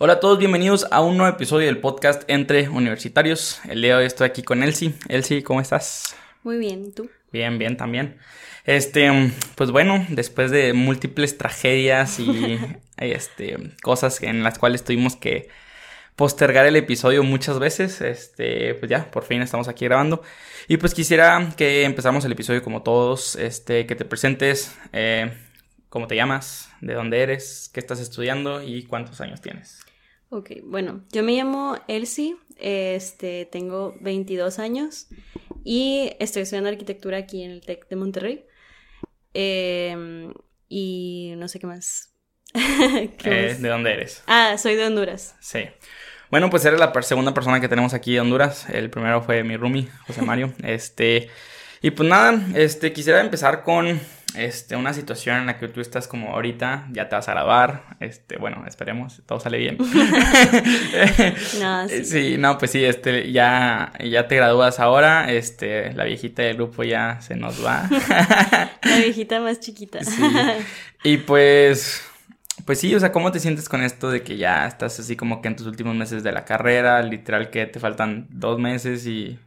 Hola a todos, bienvenidos a un nuevo episodio del podcast Entre Universitarios. El día de hoy estoy aquí con Elsie. Elsie, ¿cómo estás? Muy bien, ¿y tú? Bien, bien también. Este, pues bueno, después de múltiples tragedias y este, cosas en las cuales tuvimos que postergar el episodio muchas veces, este, pues ya, por fin estamos aquí grabando. Y pues quisiera que empezamos el episodio como todos, este, que te presentes, eh, cómo te llamas, de dónde eres, qué estás estudiando y cuántos años tienes. Ok, bueno, yo me llamo Elsie, este, tengo 22 años y estoy estudiando arquitectura aquí en el TEC de Monterrey. Em, y no sé qué más. Eh, ¿De dónde eres? Ah, soy de Honduras. Sí. Bueno, pues eres la segunda persona que tenemos aquí de Honduras. El primero fue mi roomie, José Mario. Este, y pues nada, este, quisiera empezar con este, una situación en la que tú estás como ahorita, ya te vas a grabar, este, bueno, esperemos, todo sale bien. no, sí. sí. no, pues sí, este, ya, ya te gradúas ahora, este, la viejita del grupo ya se nos va. la viejita más chiquita. Sí. Y pues, pues sí, o sea, ¿cómo te sientes con esto de que ya estás así como que en tus últimos meses de la carrera, literal que te faltan dos meses y,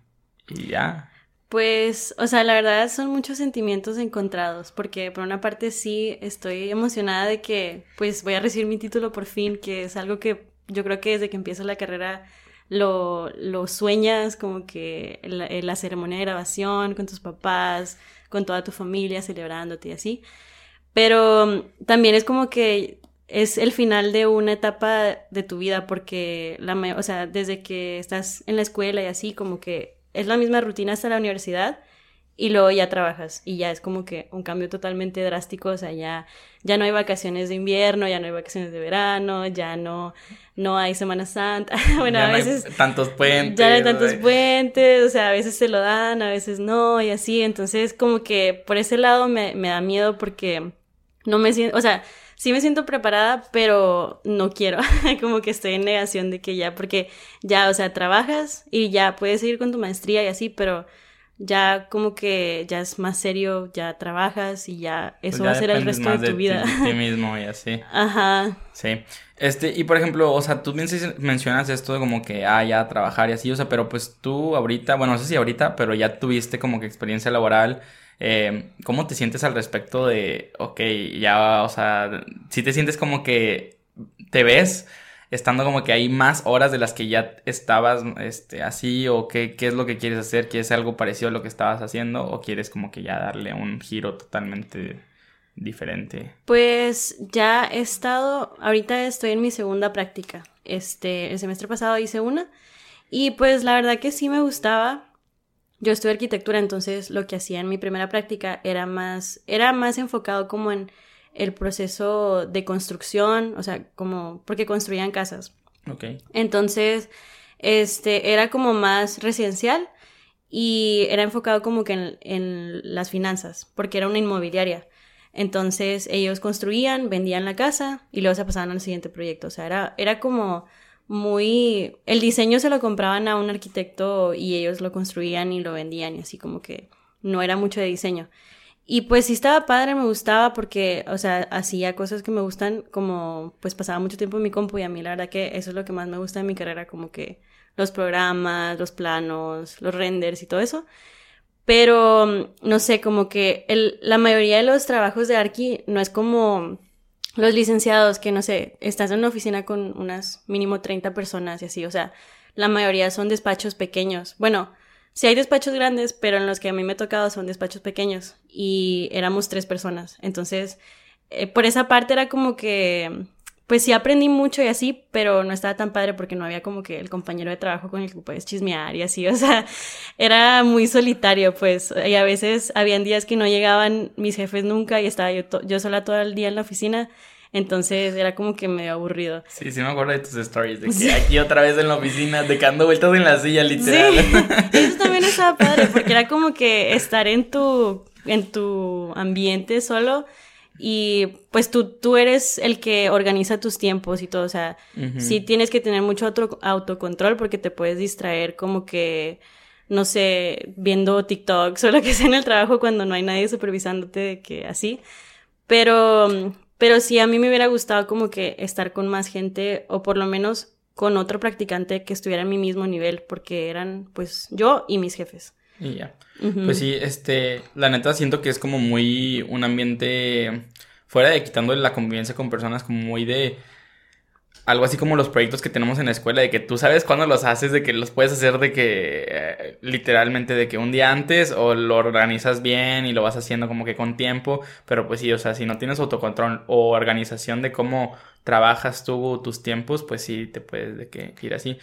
y ya? Pues, o sea, la verdad son muchos sentimientos encontrados, porque por una parte sí estoy emocionada de que pues voy a recibir mi título por fin, que es algo que yo creo que desde que empiezo la carrera lo, lo sueñas, como que la, la ceremonia de grabación con tus papás, con toda tu familia celebrándote y así. Pero también es como que es el final de una etapa de tu vida, porque la, o sea, desde que estás en la escuela y así, como que es la misma rutina hasta la universidad y luego ya trabajas y ya es como que un cambio totalmente drástico, o sea, ya, ya no hay vacaciones de invierno, ya no hay vacaciones de verano, ya no, no hay Semana Santa, bueno, ya a no veces... Hay tantos puentes. Ya no hay tantos puentes, o sea, a veces se lo dan, a veces no, y así, entonces como que por ese lado me, me da miedo porque no me siento, o sea, sí me siento preparada, pero no quiero, como que estoy en negación de que ya, porque ya, o sea, trabajas y ya puedes seguir con tu maestría y así, pero ya como que ya es más serio, ya trabajas y ya eso Pues ya va a ser el resto de tu vida. Ti, ti mismo y así. Ajá. Sí. Este, y por ejemplo, o sea, tú bien mencionas esto de como que, ah, ya trabajar y así, o sea, pero pues tú ahorita, bueno, no sé si ahorita, pero ya tuviste como que experiencia laboral. Eh, ¿Cómo te sientes al respecto de, ok, ya, o sea, si te sientes como que te ves estando como que hay más horas de las que ya estabas este, así o qué, qué es lo que quieres hacer? ¿Quieres algo parecido a lo que estabas haciendo o quieres como que ya darle un giro totalmente diferente? Pues ya he estado, ahorita estoy en mi segunda práctica. Este, el semestre pasado hice una y pues la verdad que sí me gustaba. Yo estudié arquitectura, entonces lo que hacía en mi primera práctica era más, era más enfocado como en el proceso de construcción, o sea, como porque construían casas. Ok. Entonces, este, era como más residencial y era enfocado como que en, en las finanzas, porque era una inmobiliaria. Entonces, ellos construían, vendían la casa y luego se pasaban al siguiente proyecto. O sea, era, era como muy... El diseño se lo compraban a un arquitecto y ellos lo construían y lo vendían y así como que no era mucho de diseño. Y pues sí estaba padre, me gustaba porque, o sea, hacía cosas que me gustan, como pues pasaba mucho tiempo en mi compu y a mí la verdad que eso es lo que más me gusta de mi carrera, como que los programas, los planos, los renders y todo eso. Pero, no sé, como que la mayoría de los trabajos de Arqui no es como los licenciados que, no sé, estás en una oficina con unas mínimo 30 personas y así, o sea, la mayoría son despachos pequeños. Bueno, sí hay despachos grandes, pero en los que a mí me ha tocado son despachos pequeños y éramos tres personas. Entonces, eh, por esa parte era como que, pues sí aprendí mucho y así, pero no estaba tan padre porque no había como que el compañero de trabajo con el que puedes chismear y así, o sea, era muy solitario, pues, y a veces habían días que no llegaban mis jefes nunca y estaba yo, yo sola todo el día en la oficina. Entonces era como que medio aburrido. Sí, sí me acuerdo de tus stories, de que sí. aquí otra vez en la oficina, de que ando vueltas en la silla, literal. Sí, eso también estaba padre, porque era como que estar en tu, en tu ambiente solo y pues tú, tú eres el que organiza tus tiempos y todo, o sea, uh -huh. sí tienes que tener mucho auto, autocontrol porque te puedes distraer como que, no sé, viendo TikToks o lo que sea en el trabajo cuando no hay nadie supervisándote de que así. Pero, Pero sí, a mí me hubiera gustado como que estar con más gente o por lo menos con otro practicante que estuviera en mi mismo nivel, porque eran pues yo y mis jefes. Y ya. Pues sí, este, la neta siento que es como muy un ambiente fuera de quitando la convivencia con personas, como muy de algo así como los proyectos que tenemos en la escuela, de que tú sabes cuándo los haces, de que los puedes hacer de que eh, literalmente de que un día antes o lo organizas bien y lo vas haciendo como que con tiempo, pero pues sí, o sea, si no tienes autocontrol o organización de cómo trabajas tú tus tiempos, pues sí te puedes de que ir así.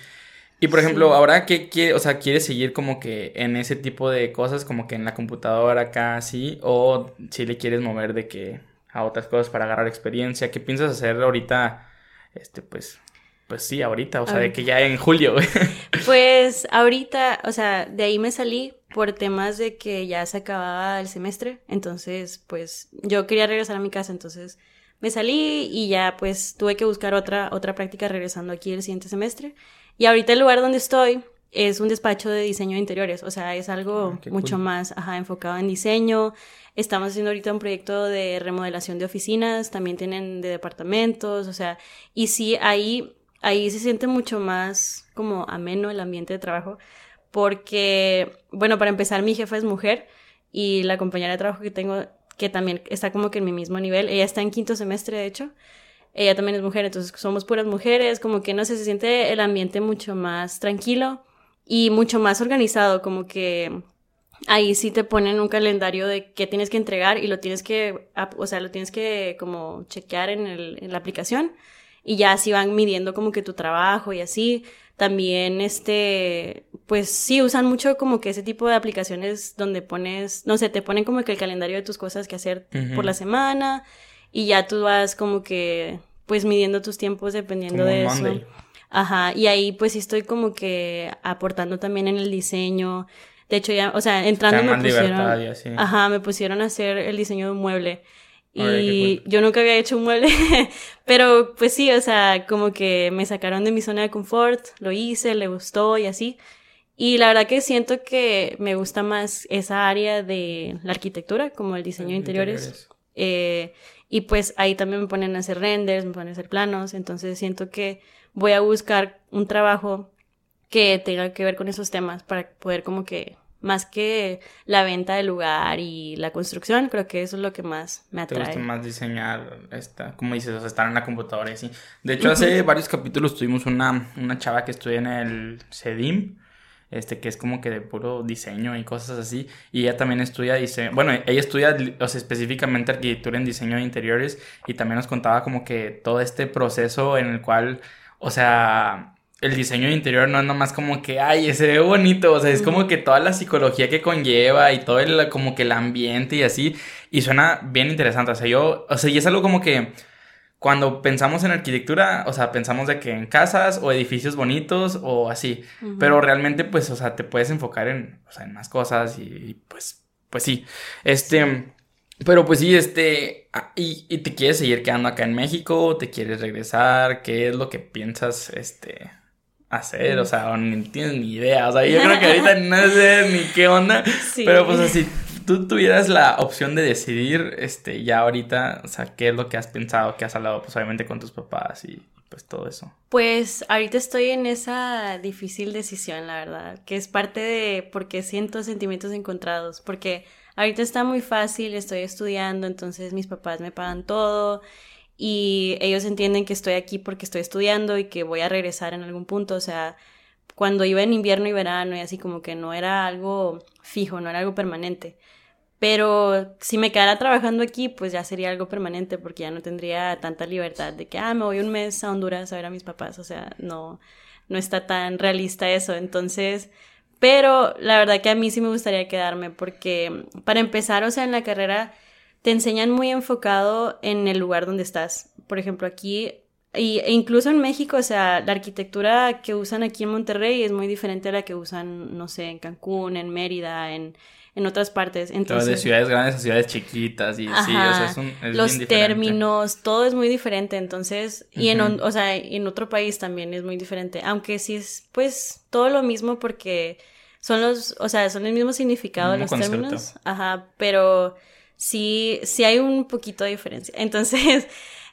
Y por ejemplo, ahora que quiere, o sea, quieres seguir como que en ese tipo de cosas, como que en la computadora acá así, o si le quieres mover de que a otras cosas para agarrar experiencia, ¿qué piensas hacer ahorita? Este, pues, pues sí, ahorita, o sea, de que ya en julio. pues ahorita, o sea, de ahí me salí por temas de que ya se acababa el semestre, entonces, pues yo quería regresar a mi casa, entonces me salí y ya pues tuve que buscar otra, otra práctica regresando aquí el siguiente semestre. Y ahorita el lugar donde estoy es un despacho de diseño de interiores, o sea, es algo ah, mucho más ajá, enfocado en diseño. Estamos haciendo ahorita un proyecto de remodelación de oficinas, también tienen de departamentos, o sea, y sí, ahí, ahí se siente mucho más como ameno el ambiente de trabajo, porque, bueno, para empezar, mi jefa es mujer y la compañera de trabajo que tengo, que también está como que en mi mismo nivel, ella está en quinto semestre, de hecho, ella también es mujer, entonces somos puras mujeres, como que no sé, se siente el ambiente mucho más tranquilo y mucho más organizado, como que ahí sí te ponen un calendario de qué tienes que entregar y lo tienes que, o sea, lo tienes que como chequear en, el, en la aplicación y ya así van midiendo como que tu trabajo y así. También, este, pues sí, usan mucho como que ese tipo de aplicaciones donde pones, no sé, te ponen como que el calendario de tus cosas que hacer por la semana y ya tú vas como que pues midiendo tus tiempos dependiendo de eso. Ajá, y ahí pues sí estoy como que aportando también en el diseño. De hecho ya, o sea, entrando me pusieron, ajá, me pusieron a hacer el diseño de un mueble. Y yo nunca había hecho un mueble, pero pues sí, o sea, como que me sacaron de mi zona de confort, lo hice, le gustó y así. Y la verdad que siento que me gusta más esa área de la arquitectura, como el diseño de interiores. Eh, y pues ahí también me ponen a hacer renders, me ponen a hacer planos, entonces siento que voy a buscar un trabajo que tenga que ver con esos temas para poder como que más que la venta del lugar y la construcción, creo que eso es lo que más me atrae. Te gusta más diseñar, esta, como dices, o sea, estar en la computadora y así. De hecho, hace varios capítulos tuvimos una, una chava que estudia en el CEDIM, este, que es como que de puro diseño y cosas así. Y ella también estudia diseño, bueno, ella estudia, o sea, específicamente arquitectura en diseño de interiores y también nos contaba como que todo este proceso en el cual, o sea, el diseño de interior no es nomás como que, ay, se ve bonito, o sea, es como que toda la psicología que conlleva y todo el, como que el ambiente y así, y suena bien interesante, o sea, yo, o sea, y es algo como que cuando pensamos en arquitectura, o sea, pensamos de que en casas o edificios bonitos o así, pero realmente pues, o sea, te puedes enfocar en, o sea, en más cosas y, pues, pues sí, este, pero pues sí, este, ah, y, y, te quieres seguir quedando acá en México, te quieres regresar, ¿qué es lo que piensas, este, hacer? O sea, no tienes ni idea, o sea, yo creo que ahorita no sé ni qué onda, pero pues así, tú tuvieras la opción de decidir, este, ya ahorita, o sea, qué es lo que has pensado, qué has hablado, pues obviamente con tus papás y pues todo eso. Pues ahorita estoy en esa difícil decisión, la verdad, que es parte de porque siento sentimientos encontrados, porque ahorita está muy fácil, estoy estudiando, entonces mis papás me pagan todo y ellos entienden que estoy aquí porque estoy estudiando y que voy a regresar en algún punto, o sea, cuando iba en invierno y verano y así como que no era algo fijo, no era algo permanente. Pero si me quedara trabajando aquí, pues ya sería algo permanente porque ya no tendría tanta libertad de que, ah, me voy un mes a Honduras a ver a mis papás. O sea, no, no está tan realista eso. Entonces, pero la verdad que a mí sí me gustaría quedarme porque para empezar, o sea, en la carrera te enseñan muy enfocado en el lugar donde estás. Por ejemplo, aquí y, e incluso en México, o sea, la arquitectura que usan aquí en Monterrey es muy diferente a la que usan, no sé, en Cancún, en Mérida, en, en otras partes. Entonces, de ciudades grandes a ciudades chiquitas y sí, o sea, es un, es los términos, todo es muy diferente, entonces, y en, o sea, en otro país también es muy diferente, aunque sí es, pues, todo lo mismo porque son los, o sea, son el mismo significado los términos, ajá, pero sí, sí hay un poquito de diferencia. Entonces,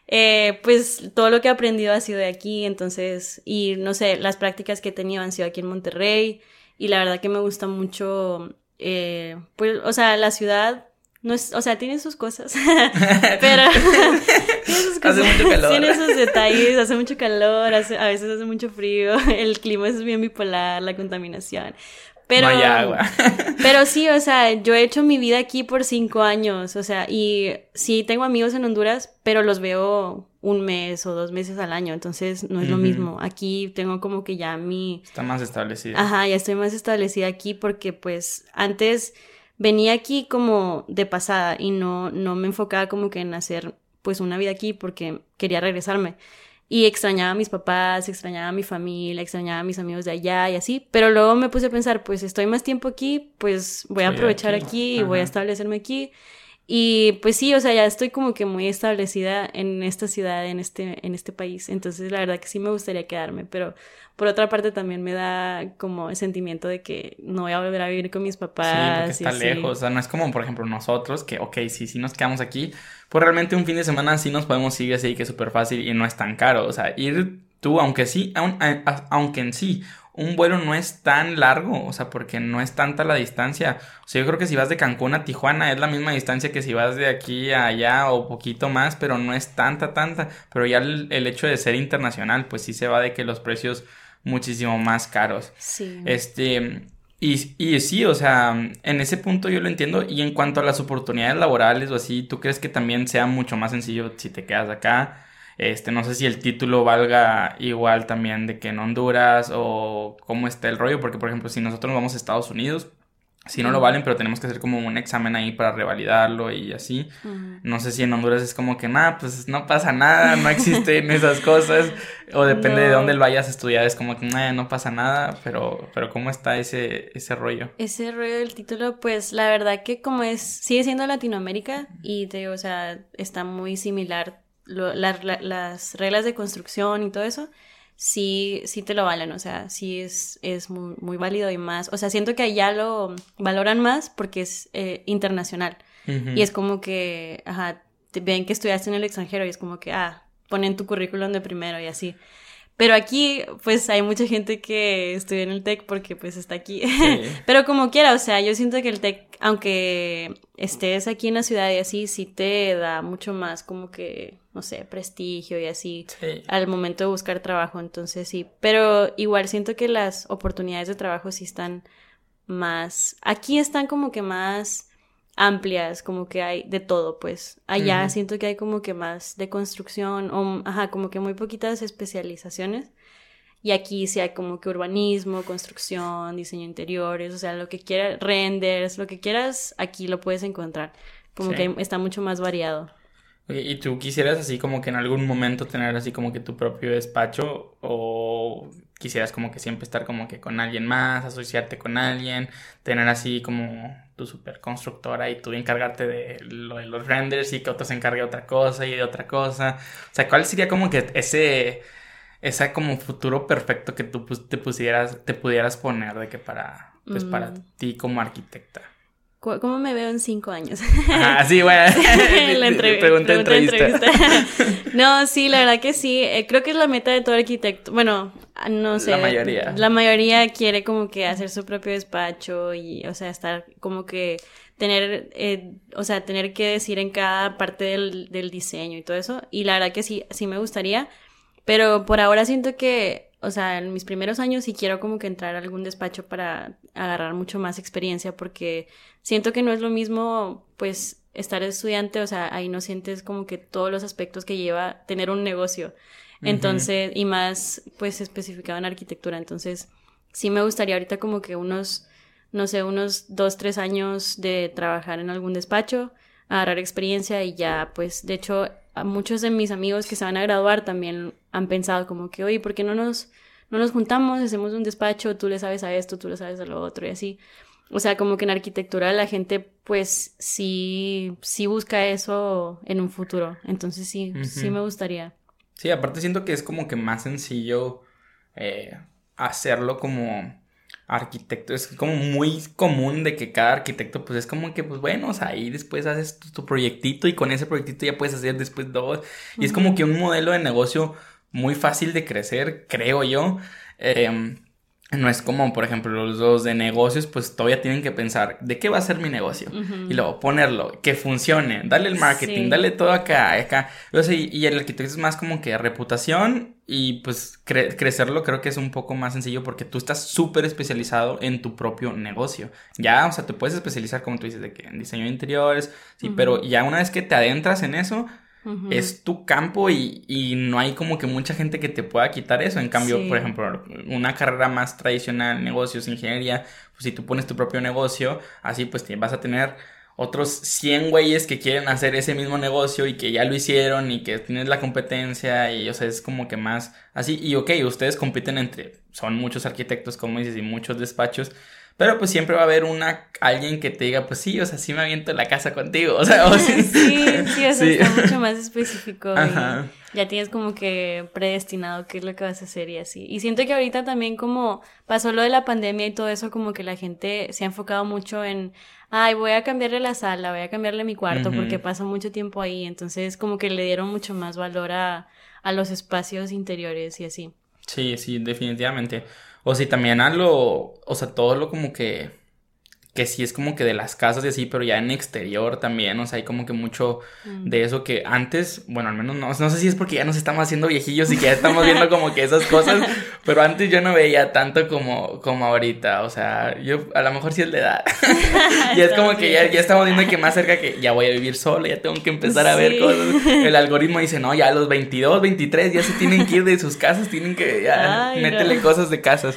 eh, pues todo lo que he aprendido ha sido de aquí, entonces, y no sé, las prácticas que he tenido han sido aquí en Monterrey, y la verdad que me gusta mucho, eh, pues, o sea, la ciudad no es, o sea, tiene sus cosas, pero tiene sus cosas, hace mucho calor. tiene sus detalles, hace mucho calor, a veces hace mucho frío, el clima es bien bipolar, la contaminación, pero, no hay agua. pero sí, o sea, yo he hecho mi vida aquí por cinco años, o sea, y sí tengo amigos en Honduras, pero los veo un mes o dos meses al año, entonces no es lo mismo. Aquí tengo como que ya mi... Está más establecida. Ajá, ya estoy más establecida aquí porque pues antes venía aquí como de pasada y no, no me enfocaba como que en hacer pues una vida aquí porque quería regresarme. Y extrañaba a mis papás, extrañaba a mi familia, extrañaba a mis amigos de allá y así. Pero luego me puse a pensar, pues estoy más tiempo aquí, pues voy a aprovechar aquí, y voy a establecerme aquí. Y pues sí, o sea, ya estoy como que muy establecida en esta ciudad, en este, en este país. Entonces, la verdad que sí me gustaría quedarme, pero por otra parte también me da como el sentimiento de que no voy a volver a vivir con mis papás. Sí, porque está lejos. O sea, no es como, por ejemplo, nosotros, que, ok, sí, sí nos quedamos aquí, pues realmente un fin de semana sí nos podemos ir así, que es súper fácil y no es tan caro. O sea, ir tú, aunque sí, aunque en sí un vuelo no es tan largo, o sea, porque no es tanta la distancia. O sea, yo creo que si vas de Cancún a Tijuana es la misma distancia que si vas de aquí a allá o poquito más, pero no es tanta, tanta. Pero ya el, hecho de ser internacional, pues sí se va de que los precios muchísimo más caros. Sí. Este, y, y, sí, o sea, en ese punto yo lo entiendo. Y en cuanto a las oportunidades laborales o así, ¿tú crees que también sea mucho más sencillo si te quedas acá? Este, no sé si el título valga igual también de que en Honduras o cómo está el rollo, porque por ejemplo, si nosotros vamos a Estados Unidos, si no lo valen, pero tenemos que hacer como un examen ahí para revalidarlo y así. No sé si en Honduras es como que, nada, pues no pasa nada, no existen esas cosas. O depende de dónde lo vayas a estudiar, es como que, no pasa nada, pero, pero ¿cómo está ese, ese rollo? Ese rollo del título, pues la verdad que como es, sigue siendo Latinoamérica y te o sea, está muy similar las reglas de construcción y todo eso, sí, sí te lo valen, o sea, sí es, es muy, muy válido y más, o sea, siento que allá lo valoran más porque es eh, internacional y es como que, ajá, te ven que estudiaste en el extranjero y es como que, ah, ponen tu currículum de primero y así. Pero aquí, pues hay mucha gente que estudia en el TEC porque pues está aquí. Pero como quiera, o sea, yo siento que el TEC, aunque estés aquí en la ciudad y así, sí te da mucho más como que, no sé, prestigio y así al momento de buscar trabajo. Entonces sí, pero igual siento que las oportunidades de trabajo sí están más, aquí están como que más amplias, como que hay de todo, pues. Allá siento que hay como que más de construcción, o, ajá, como que muy poquitas especializaciones. Y aquí sí hay como que urbanismo, construcción, diseño interiores, o sea, lo que quieras, renders, lo que quieras, aquí lo puedes encontrar. Como que está mucho más variado. ¿Y tú quisieras así como que en algún momento tener así como que tu propio despacho o quisieras como que siempre estar como que con alguien más, asociarte con alguien, tener así como tu super constructora y tú encargarte de lo de los renders y que otro se encargue de otra cosa y de otra cosa. O sea, ¿cuál sería como que ese ese como futuro perfecto que tú te pusieras te pudieras poner de que para pues para mm. ti como arquitecta? ¿Cómo me veo en cinco años? Ah, sí, bueno. la pregunta, entrevista. no, sí, la verdad que sí. Eh, creo que es la meta de todo arquitecto. Bueno, no sé. La mayoría. La mayoría quiere como que hacer su propio despacho y, o sea, estar como que tener, eh, o sea, tener que decir en cada parte del, del diseño y todo eso. Y la verdad que sí, sí me gustaría. Pero por ahora siento que o sea, en mis primeros años sí quiero como que entrar a algún despacho para agarrar mucho más experiencia porque siento que no es lo mismo pues estar estudiante, o sea, ahí no sientes como que todos los aspectos que lleva tener un negocio. Entonces, y más pues especificado en arquitectura, entonces sí me gustaría ahorita como que unos, no sé, unos dos, tres años de trabajar en algún despacho, agarrar experiencia y ya pues de hecho a muchos de mis amigos que se van a graduar también han pensado como que, oye, ¿por qué no nos, no nos juntamos, hacemos un despacho, tú le sabes a esto, tú le sabes a lo otro y así? O sea, como que en arquitectura la gente pues sí, sí busca eso en un futuro. Entonces sí, sí me gustaría. Sí, aparte siento que es como que más sencillo eh, hacerlo como arquitecto, es como muy común de que cada arquitecto pues es como que pues bueno, o sea, ahí después haces tu, proyectito y con ese proyectito ya puedes hacer después dos. Y es como que un modelo de negocio muy fácil de crecer, creo yo. Eh, no es como, por ejemplo, los dos de negocios, pues todavía tienen que pensar, ¿de qué va a ser mi negocio? Y luego ponerlo, que funcione, darle el marketing, darle todo acá, acá. y, el arquitecto es más como que reputación y pues crecerlo creo que es un poco más sencillo porque tú estás súper especializado en tu propio negocio. Ya, o sea, te puedes especializar, como tú dices, de que en diseño de interiores, sí, pero ya una vez que te adentras en eso, es tu campo y, no hay como que mucha gente que te pueda quitar eso. En cambio, por ejemplo, una carrera más tradicional, negocios, ingeniería, pues si tú pones tu propio negocio, así pues te vas a tener otros 100 güeyes que quieren hacer ese mismo negocio y que ya lo hicieron y que tienes la competencia y o sea, es como que más así. Y ok, ustedes compiten entre, son muchos arquitectos, como dices, y muchos despachos, pero pues siempre va a haber una, alguien que te diga, pues sí, o sea, sí me aviento la casa contigo. O sea, o sí, sí, sí, o sea, está mucho más específico. ya tienes como que predestinado qué es lo que vas a hacer y así. Y siento que ahorita también como pasó lo de la pandemia y todo eso, como que la gente se ha enfocado mucho en, ay, voy a cambiarle la sala, voy a cambiarle mi cuarto porque pasa mucho tiempo ahí. Entonces como que le dieron mucho más valor a, a los espacios interiores y así. Sí, sí, definitivamente. O si también a lo, o sea, todo lo como que que sí es como que de las casas y así, pero ya en exterior también, o sea, hay como que mucho mm. de eso que antes, bueno, al menos no, no sé si es porque ya nos estamos haciendo viejillos y que ya estamos viendo como que esas cosas, pero antes yo no veía tanto como, como ahorita, o sea, yo a lo mejor sí es de edad. y es como que ya, ya, estamos viendo que más cerca que ya voy a vivir solo, ya tengo que empezar a ver cosas. El algoritmo dice, no, ya a los 22, 23 ya se tienen que ir de sus casas, tienen que ya métele cosas de casas.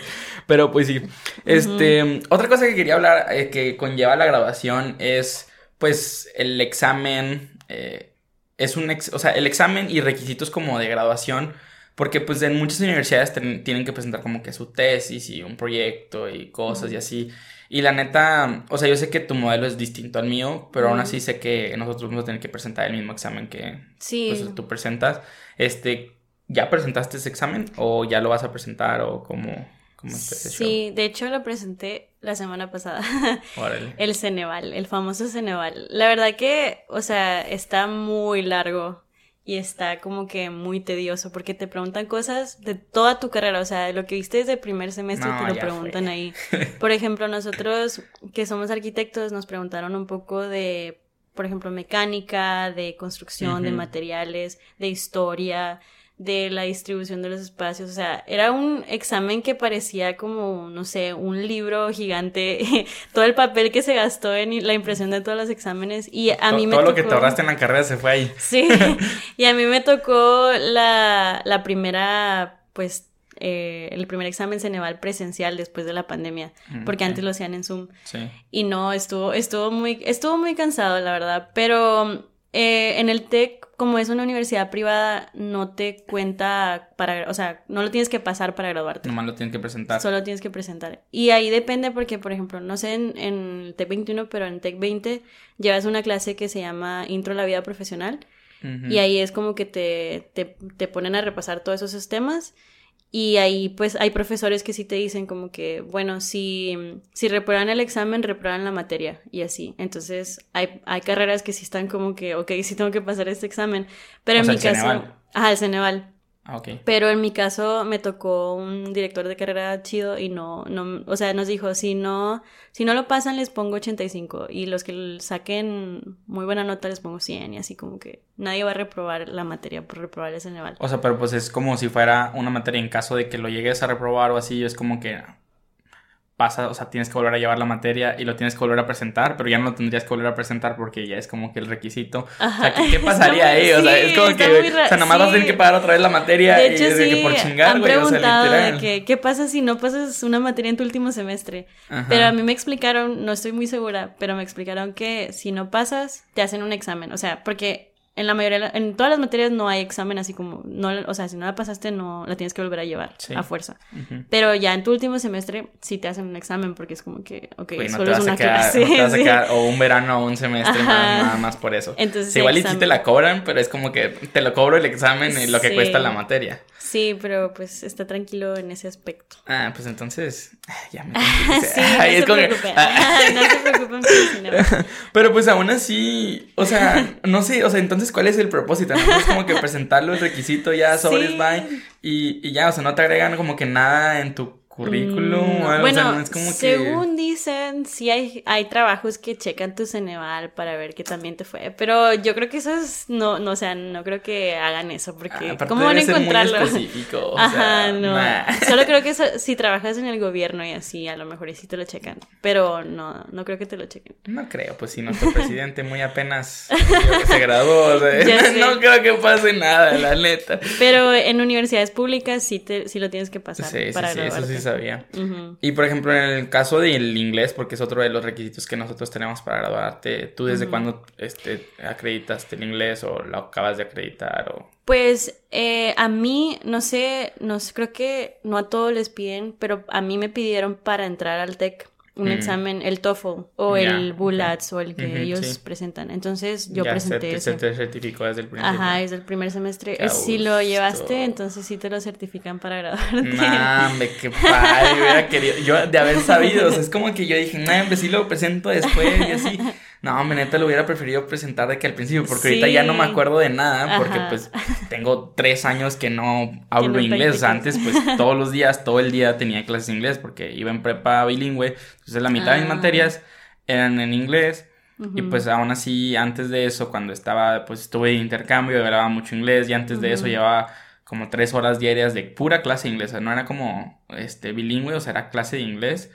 Pero pues sí. Este, otra cosa que quería hablar eh, que conlleva la graduación es pues el examen. Eh, es un ex, o sea, el examen y requisitos como de graduación. Porque pues en muchas universidades tienen que presentar como que su tesis y un proyecto y cosas y así. Y la neta, o sea, yo sé que tu modelo es distinto al mío, pero aún así sé que nosotros vamos a tener que presentar el mismo examen que pues, tú presentas. Este, ¿ya presentaste ese examen o ya lo vas a presentar o cómo? Sí, de hecho lo presenté la semana pasada. el Ceneval, el famoso Ceneval. La verdad que, o sea, está muy largo y está como que muy tedioso porque te preguntan cosas de toda tu carrera, o sea, lo que viste desde el primer semestre te lo preguntan ahí. Por ejemplo, nosotros que somos arquitectos nos preguntaron un poco de, por ejemplo, mecánica, de construcción, de materiales, de historia, de la distribución de los espacios. O sea, era un examen que parecía como, no sé, un libro gigante. todo el papel que se gastó en la impresión de todos los exámenes. Y a mí me Todo lo que te ahorraste en la carrera se fue ahí. Sí. y a mí me tocó la, la primera, pues, eh, el primer examen Ceneval presencial después de la pandemia, mm, porque antes lo hacían en Zoom. Sí. Y no, estuvo, estuvo muy, estuvo muy cansado, la verdad. Pero eh, en el TEC, como es una universidad privada, no te cuenta para, o sea, no lo tienes que pasar para graduarte. Nomás lo tienes que presentar. Solo tienes que presentar. Y ahí depende porque, por ejemplo, no sé en, el TEC 21, pero en TEC 20 llevas una clase que se llama Intro a la Vida Profesional. Y ahí es como que te, te, te ponen a repasar todos esos temas y ahí pues hay profesores que sí te dicen como que, bueno, si, si reprueban el examen, reprueban la materia y así. Entonces hay, hay carreras que sí están como que, ok, sí tengo que pasar este examen. Pero en mi caso... Ceneval. Ajá, el Ceneval. Ah, Pero en mi caso me tocó un director de carrera chido y no, no, o sea, nos dijo, si no, si no lo pasan les pongo 85 y los que saquen muy buena nota les pongo 100 y así como que nadie va a reprobar la materia por reprobar ese nivel. O sea, pero pues es como si fuera una materia en caso de que lo llegues a reprobar o así, es como que pasa, o sea, tienes que volver a llevar la materia y lo tienes que volver a presentar, pero ya no lo tendrías que volver a presentar porque ya es como que el requisito. O sea, ¿qué, pasaría ahí? O sea, es como que, o sea, nomás vas a tener que pagar otra vez la materia de hecho, y sí, que por chingar, han preguntado de que, ¿qué pasa si no pasas una materia en tu último semestre? Pero a mí me explicaron, no estoy muy segura, pero me explicaron que si no pasas, te hacen un examen, o sea, porque en la mayoría, en todas las materias no hay examen así como, no, o sea, si no la pasaste no la tienes que volver a llevar a fuerza. Pero ya en tu último semestre sí te hacen un examen porque es como que, ok, solo es una clase. o un verano o un semestre nada, más por eso. Entonces, igual y sí te la cobran, pero es como que te lo cobro el examen y lo que cuesta la materia. Sí, pero pues está tranquilo en ese aspecto. Ah, pues entonces, ya me sí, no, se preocupen. no se preocupen por Pero pues aún así, o sea, no sé, o sea, entonces, ¿cuál es el propósito? ¿No? Es como que presentarlo, el requisito ya, sobres, bye, y, y ya, o sea, no te agregan como que nada en tu currículum o algo, bueno, es como según dicen, sí hay, hay trabajos que checan tu Ceneval para ver que también te fue, pero yo creo que eso es, no, no, o sea, no creo que hagan eso, porque ah, ¿cómo van a encontrarlo? Ajá, no, solo creo que si trabajas en el gobierno y así, a lo mejor sí te lo checan, pero no, no creo que te lo chequen. No creo, pues si nuestro presidente muy apenas se graduó, o sea, no creo que pase nada, la neta. Pero en universidades públicas sí, te, sí lo tienes que pasar sí, para sí, sí, sabía. Y por ejemplo, en el caso del inglés, porque es otro de los requisitos que nosotros tenemos para graduarte, ¿tú desde cuándo este, acreditaste el inglés o lo acabas de acreditar? O... Pues eh, a mí, no sé, no sé, creo que no a todos les piden, pero a mí me pidieron para entrar al TEC un mm. examen, el TOEFL o el BULATS o el que ellos presentan. Entonces yo presenté ese. Se te certificó desde el primer Ajá, desde el primer semestre. si lo llevaste, entonces sí te lo certifican para graduarte. Mame, qué padre, hubiera querido. Yo de haber sabido, o sea, es como que yo dije, no, pues sí lo presento después y así. No, me neta lo hubiera preferido presentar de que al principio, porque ahorita ya no me acuerdo de nada, porque pues tengo tres años que no hablo inglés. antes, pues todos los días, todo el día tenía clases de inglés, porque iba en prepa bilingüe, entonces la mitad de mis ah. materias eran en inglés. Y pues aún así, antes de eso, cuando estaba, pues estuve de intercambio, hablaba mucho inglés, y antes de eso llevaba como tres horas diarias de pura clase de inglés, no era como este bilingüe, o sea, era clase de inglés.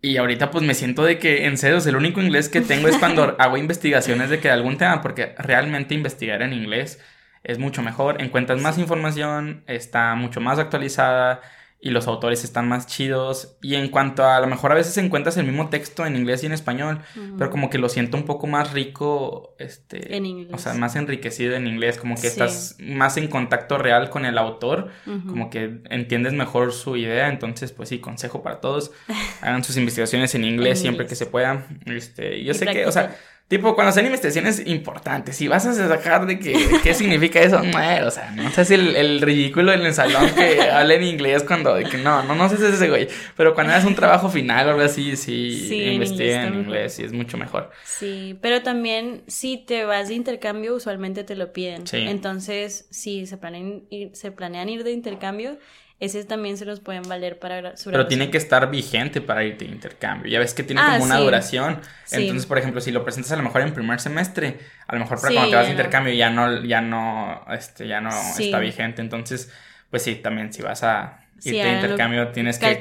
Y ahorita pues me siento de que en serio, el único inglés que tengo es cuando hago investigaciones de que de algún tema, porque realmente investigar en inglés es mucho mejor, encuentras más información, está mucho más actualizada, y los autores están más chidos. Y en cuanto a, a lo mejor a veces encuentras el mismo texto en inglés y en español, pero como que lo siento un poco más rico, este, en inglés. o sea, más enriquecido en inglés, como que estás más en contacto real con el autor, como que entiendes mejor su idea, entonces pues sí, consejo para todos, hagan sus investigaciones en inglés siempre que se pueda. Este, yo sé que, o sea, Tipo, cuando hacen investigaciones importantes, si vas a sacar de que, qué significa eso, no, o sea, no sé si el, el ridículo en el salón que habla en inglés cuando, de que no, no, no es ese güey, pero cuando haces un trabajo final o algo así, sí, sí investiga en inglés, y es mucho mejor. Sí, pero también si te vas de intercambio, usualmente te lo piden. Sí. Entonces, si se planean ir, se planean ir de intercambio, ese también se los pueden valer para su Pero tiene que estar vigente para irte de intercambio. Ya ves que tiene ah, como una duración. Entonces, por ejemplo, si lo presentas a lo mejor en primer semestre, a lo mejor para cuando te vas de intercambio ya no, ya no, este, ya no está vigente. Entonces, pues sí, también si vas a y de intercambio tienes que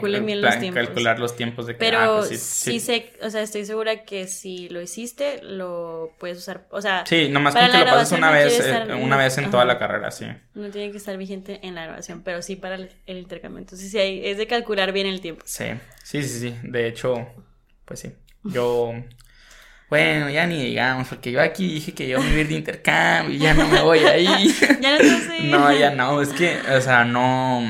calcular los tiempos de que, Pero ah, pues sí, sé, o sea, estoy segura que si lo hiciste, lo puedes usar, o sea... Sí, nomás que lo pases una vez, eh, una vez en toda la carrera, sí. No tiene que estar vigente en la grabación, pero sí para el, intercambio. Entonces sí, hay, es de calcular bien el tiempo. Sí, sí, sí, sí. De hecho, pues sí. Yo bueno, ya ni digamos, porque yo aquí dije que yo me voy de intercambio y ya no me voy ahí. ya no sé. No, ya no, es que, o sea, no,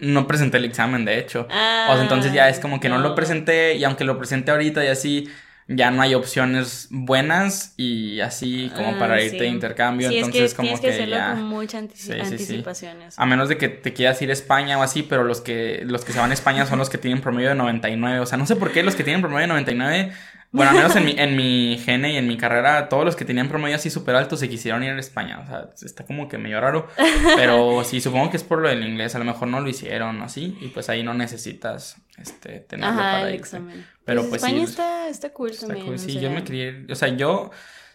no presenté el examen, de hecho. o sea, entonces ya es como que no. lo presenté y aunque lo presenté ahorita y así, ya no hay opciones buenas y así como para ah, irte de intercambio. entonces, es que como que, ya. Con mucha anticipación. A menos de que te quieras ir a España o así, pero los que, los que se van a España son los que tienen promedio de 99. O sea, no sé por qué los que tienen promedio de 99 bueno, al menos en mi, en mi gene y en mi carrera, todos los que tenían promedio así súper alto se quisieron ir a España. O sea, está como que medio raro. Pero sí, supongo que es por lo del inglés. A lo mejor no lo hicieron así. Y pues ahí no necesitas este, tenerlo para el examen. Pero pues, España sí. está, está cool también. Sí, yo me quería. O sea, yo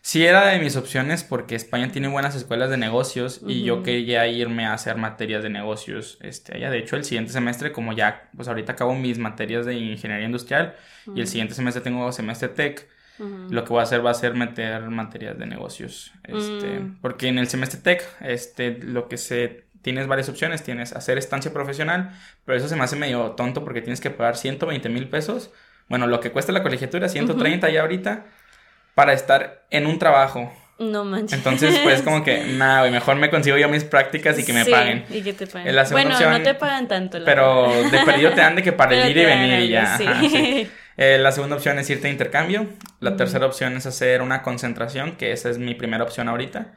sí era de mis opciones porque España tiene buenas escuelas de negocios y yo quería irme a hacer materias de negocios este allá. De hecho el siguiente semestre como ya pues ahorita acabo mis materias de ingeniería industrial y el siguiente semestre tengo semestre tech lo que voy a hacer va a ser meter materias de negocios este mm. porque en el semestre tech este lo que se tienes varias opciones tienes hacer estancia profesional pero eso se me hace medio tonto porque tienes que pagar 120 mil pesos bueno lo que cuesta la colegiatura 130 ya ahorita para estar en un trabajo. No manches. Entonces, pues como que, nada, güey, mejor me consigo yo mis prácticas y que me Sí, paguen. Y que te paguen. La bueno, no te pagan tanto. la Pero verdad. de perdido te dan de que para el ir y venir y ya. ajá, sí. Eh, la segunda opción es irte a intercambio. La tercera opción es hacer una concentración, que esa es mi primera opción ahorita.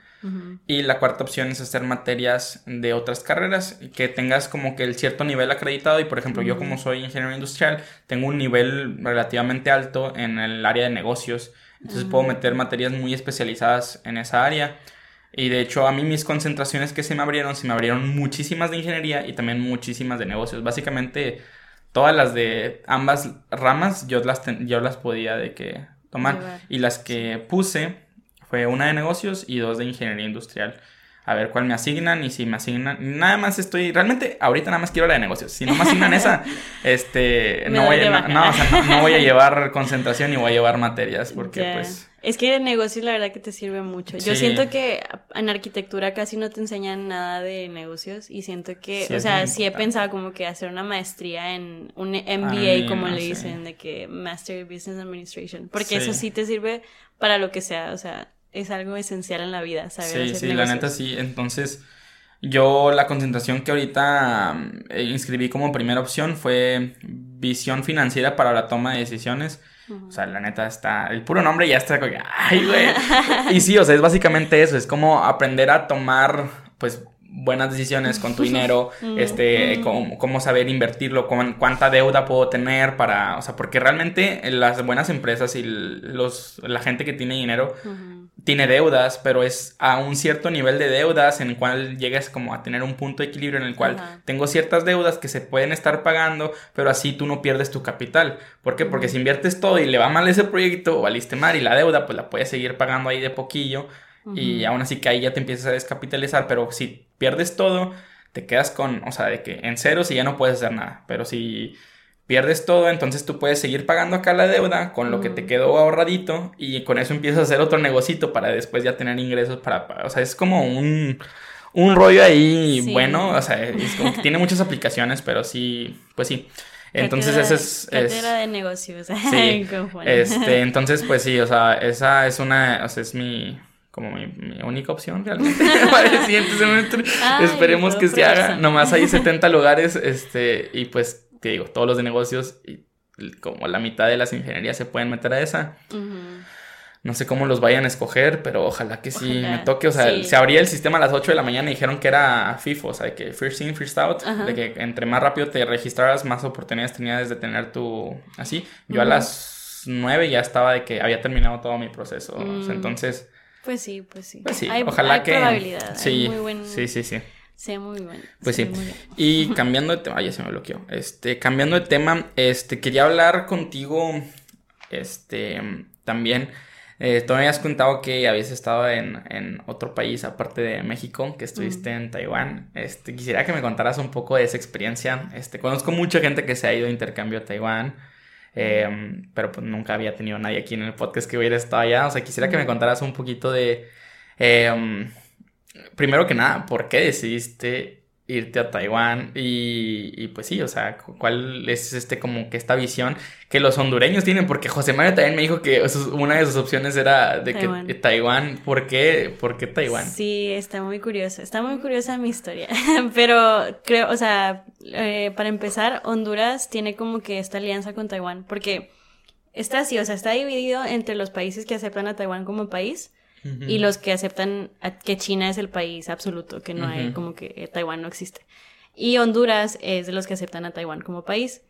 Y la cuarta opción es hacer materias de otras carreras, que tengas como que el cierto nivel acreditado. Y por ejemplo, yo como soy ingeniero industrial, tengo un nivel relativamente alto en el área de negocios. Entonces puedo meter materias muy especializadas en esa área. Y de hecho, a mí mis concentraciones que se me abrieron, se me abrieron muchísimas de ingeniería y también muchísimas de negocios. Básicamente, todas las de ambas ramas yo las, ten- yo las podía de que tomar. Y las que puse fue una de negocios y dos de ingeniería industrial. A ver cuál me asignan y si me asignan. Nada más estoy. Realmente, ahorita nada más quiero la de negocios. Si no me asignan esa, este. Me No voy, a, no, no, o sea, no, no voy a llevar concentración ni voy a llevar materias porque, pues. Es que el negocio la verdad que te sirve mucho. Yo siento que en arquitectura casi no te enseñan nada de negocios y siento que, Sí, o sea, sí he pensado como que hacer una maestría en un MBA, Ah, como no le dicen, de que Master of Business Administration, porque eso sí te sirve para lo que sea, o sea, es algo esencial en la vida, saber Sí, hacer sí, la neta sí. Entonces, yo la concentración que ahorita mm, eh, inscribí como primera opción fue visión financiera para la toma de decisiones. O sea, la neta está. El puro nombre ya está como ¡Ay, güey! Y sí, o sea, es básicamente eso. Es como aprender a tomar, pues, buenas decisiones con tu dinero. este, cómo, cómo saber invertirlo, con cuánta deuda puedo tener para. O sea, porque realmente las buenas empresas y los, la gente que tiene dinero. Tiene deudas, pero es a un cierto nivel de deudas en el cual llegas como a tener un punto de equilibrio en el cual Ajá. tengo ciertas deudas que se pueden estar pagando, pero así tú no pierdes tu capital. ¿Por qué? Porque si inviertes todo y le va mal ese proyecto, valiste mal y la deuda pues la puedes seguir pagando ahí de poquillo y aún así que ahí ya te empiezas a descapitalizar, pero si pierdes todo, te quedas con, o sea, de que en ceros y ya no puedes hacer nada, pero si pierdes todo, entonces tú puedes seguir pagando acá la deuda con lo que te quedó ahorradito y con eso empiezas a hacer otro negocito para después ya tener ingresos para, para- o sea, es como un, un rollo ahí Sí. bueno, o sea, es como que tiene muchas aplicaciones, pero sí, pues sí. Entonces ese es... es- de negocios. Sí, este, entonces, pues sí, o sea, esa es una, o sea, es mi, como mi, mi única opción realmente para el siguiente semestre. Ay, Esperemos que se haga. Nomás hay 70 lugares, este, y pues, te digo, todos los de negocios y como la mitad de las ingenierías se pueden meter a esa. Ujú. No sé cómo los vayan a escoger, pero ojalá que sí Ojalá, me toque. O sea, sí. se abría el sistema a las 8 de la mañana y dijeron que era FIFO, o sea, de que first in, first out. Ajá. De que entre más rápido te registraras, más oportunidades tenías de tener tu. Así. Yo a las 9 ya estaba de que había terminado todo mi proceso. o sea, Mm. entonces, Pues sí, pues sí. pues sí, Hay- ojalá hay que. probabilidad, Sí, muy buen- sí, sí, sí. Sea muy bueno. Pues sí. Y cambiando de tema, ay, ya se me bloqueó. Este, cambiando de tema, este, quería hablar contigo, este, también. Eh, tú me habías contado que habías estado en, en otro país aparte de México, que estuviste en Taiwán. Este, quisiera que me contaras un poco de esa experiencia. Este, conozco mucha gente que se ha ido de intercambio a Taiwán. eh, pero pues nunca había tenido nadie aquí en el podcast que hubiera estado allá. O sea, quisiera que me contaras un poquito de. eh, primero que nada, ¿por qué decidiste irte a Taiwán? Y, y, pues sí, o sea, cu- ¿cuál es este como que esta visión que los hondureños tienen? Porque José Mario también me dijo que una de sus opciones era de Taiwán. que Taiwán, ¿por qué? ¿Por qué Taiwán? Sí, está muy curiosa. Está muy curiosa mi historia. Pero creo, o sea, eh, para empezar, Honduras tiene como que esta alianza con Taiwán. Porque está así, o sea, está dividido entre los países que aceptan a Taiwán como país y los que aceptan que China es el país absoluto, que no hay como que eh, Taiwán no existe. Y Honduras es de los que aceptan a Taiwán como país.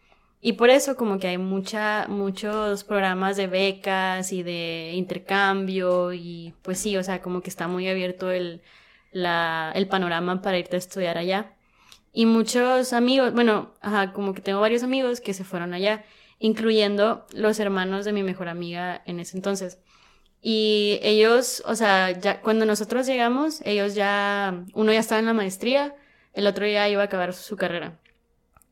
Y por eso como que hay mucha, muchos programas de becas y de intercambio y pues sí, o sea, como que está muy abierto el, la, el panorama para irte a estudiar allá. Y muchos amigos, bueno, ajá, como que tengo varios amigos que se fueron allá, incluyendo los hermanos de mi mejor amiga en ese entonces. Y ellos, o sea, ya cuando nosotros llegamos, ellos ya, uno ya estaba en la maestría, el otro ya iba a acabar su carrera.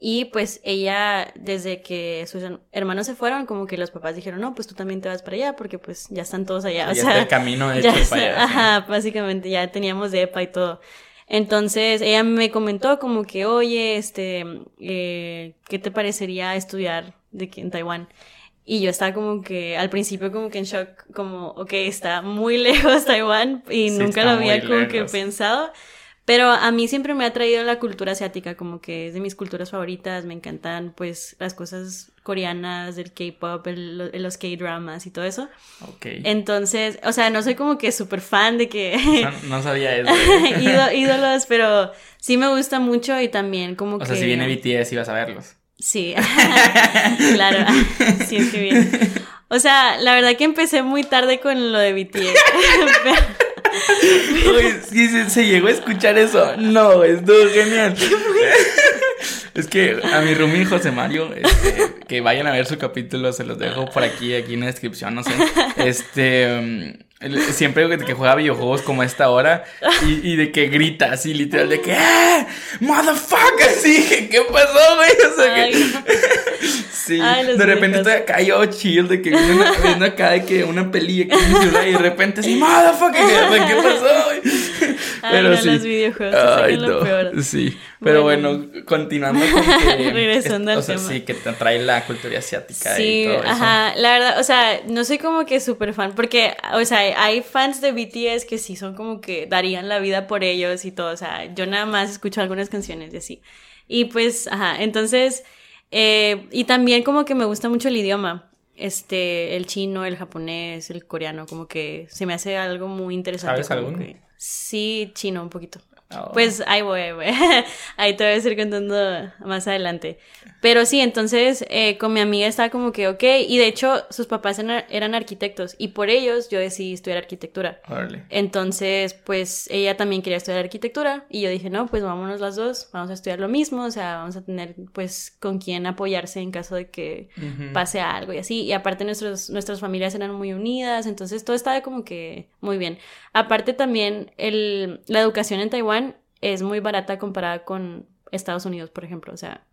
Y pues ella, desde que sus hermanos se fueron, como que los papás dijeron, no, pues tú también te vas para allá, porque pues ya están todos allá. O ya sea, está el camino hecho ya para allá. sí. Ajá, básicamente ya teníamos DEPA y todo. Entonces ella me comentó como que, oye, este, eh, ¿qué te parecería estudiar de en Taiwán? Y yo estaba como que, al principio como que en shock, como, ok, está muy lejos Taiwán y nunca lo había como que pensado. Pero a mí siempre me ha traído la cultura asiática, como que es de mis culturas favoritas, me encantan pues las cosas coreanas, del K-pop, los K-dramas y todo eso. Ok. Entonces, o sea, no soy como que súper fan de que... no, sabía eso. ídolos, pero sí me gusta mucho y también como que... O sea, si viene BTS ibas a verlos. Sí, claro, sí es que viene. O sea, la verdad que empecé muy tarde con lo de BTS. sí, se, llegó a escuchar eso. No, estuvo genial. Es que a mi Rumi José Mario, este, que vayan a ver su capítulo, se los dejo por aquí, aquí en la descripción, no sé. Este, siempre que, que juega videojuegos como a esta hora y, de que grita así, literal, de que ¡Eh! ¡Motherfucker! Sí, ¿qué pasó, güey? O sea, que... sí, de repente estoy acá yo chill, de que viendo, acá de que una peli aquí en mi ciudad y de repente así ¡Motherfucker! ¿Qué pasó, güey? Pero sí. los videojuegos, Ay, no. peor. Sí, pero bueno, continuando con que... Regresando al o sea, sí, que te atrae la cultura asiática sí, y todo eso. ajá, la verdad, o sea, no soy como que súper fan, porque, o sea, hay fans de BTS que sí son como que darían la vida por ellos y todo. O sea, yo nada más escucho algunas canciones de así. Y pues, ajá, entonces, eh, y también como que me gusta mucho el idioma. Este, el chino, el japonés, el coreano, como que se me hace algo muy interesante. ¿Sabes alguno? Sí, chino, un poquito. Oh. Pues ahí voy, ahí voy. ahí te voy a ir contando más adelante. Pero sí, entonces eh, con mi amiga estaba como que, ok, y de hecho sus papás eran, arquitectos y por ellos yo decidí estudiar arquitectura. Entonces, pues ella también quería estudiar arquitectura y yo dije, no, pues vámonos las dos, vamos a estudiar lo mismo, o sea, vamos a tener pues con quién apoyarse en caso de que pase algo y así. Y aparte nuestros, nuestras familias eran muy unidas, entonces todo estaba como que muy bien. Aparte también el, la educación en Taiwán es muy barata comparada con Estados Unidos, por ejemplo, o sea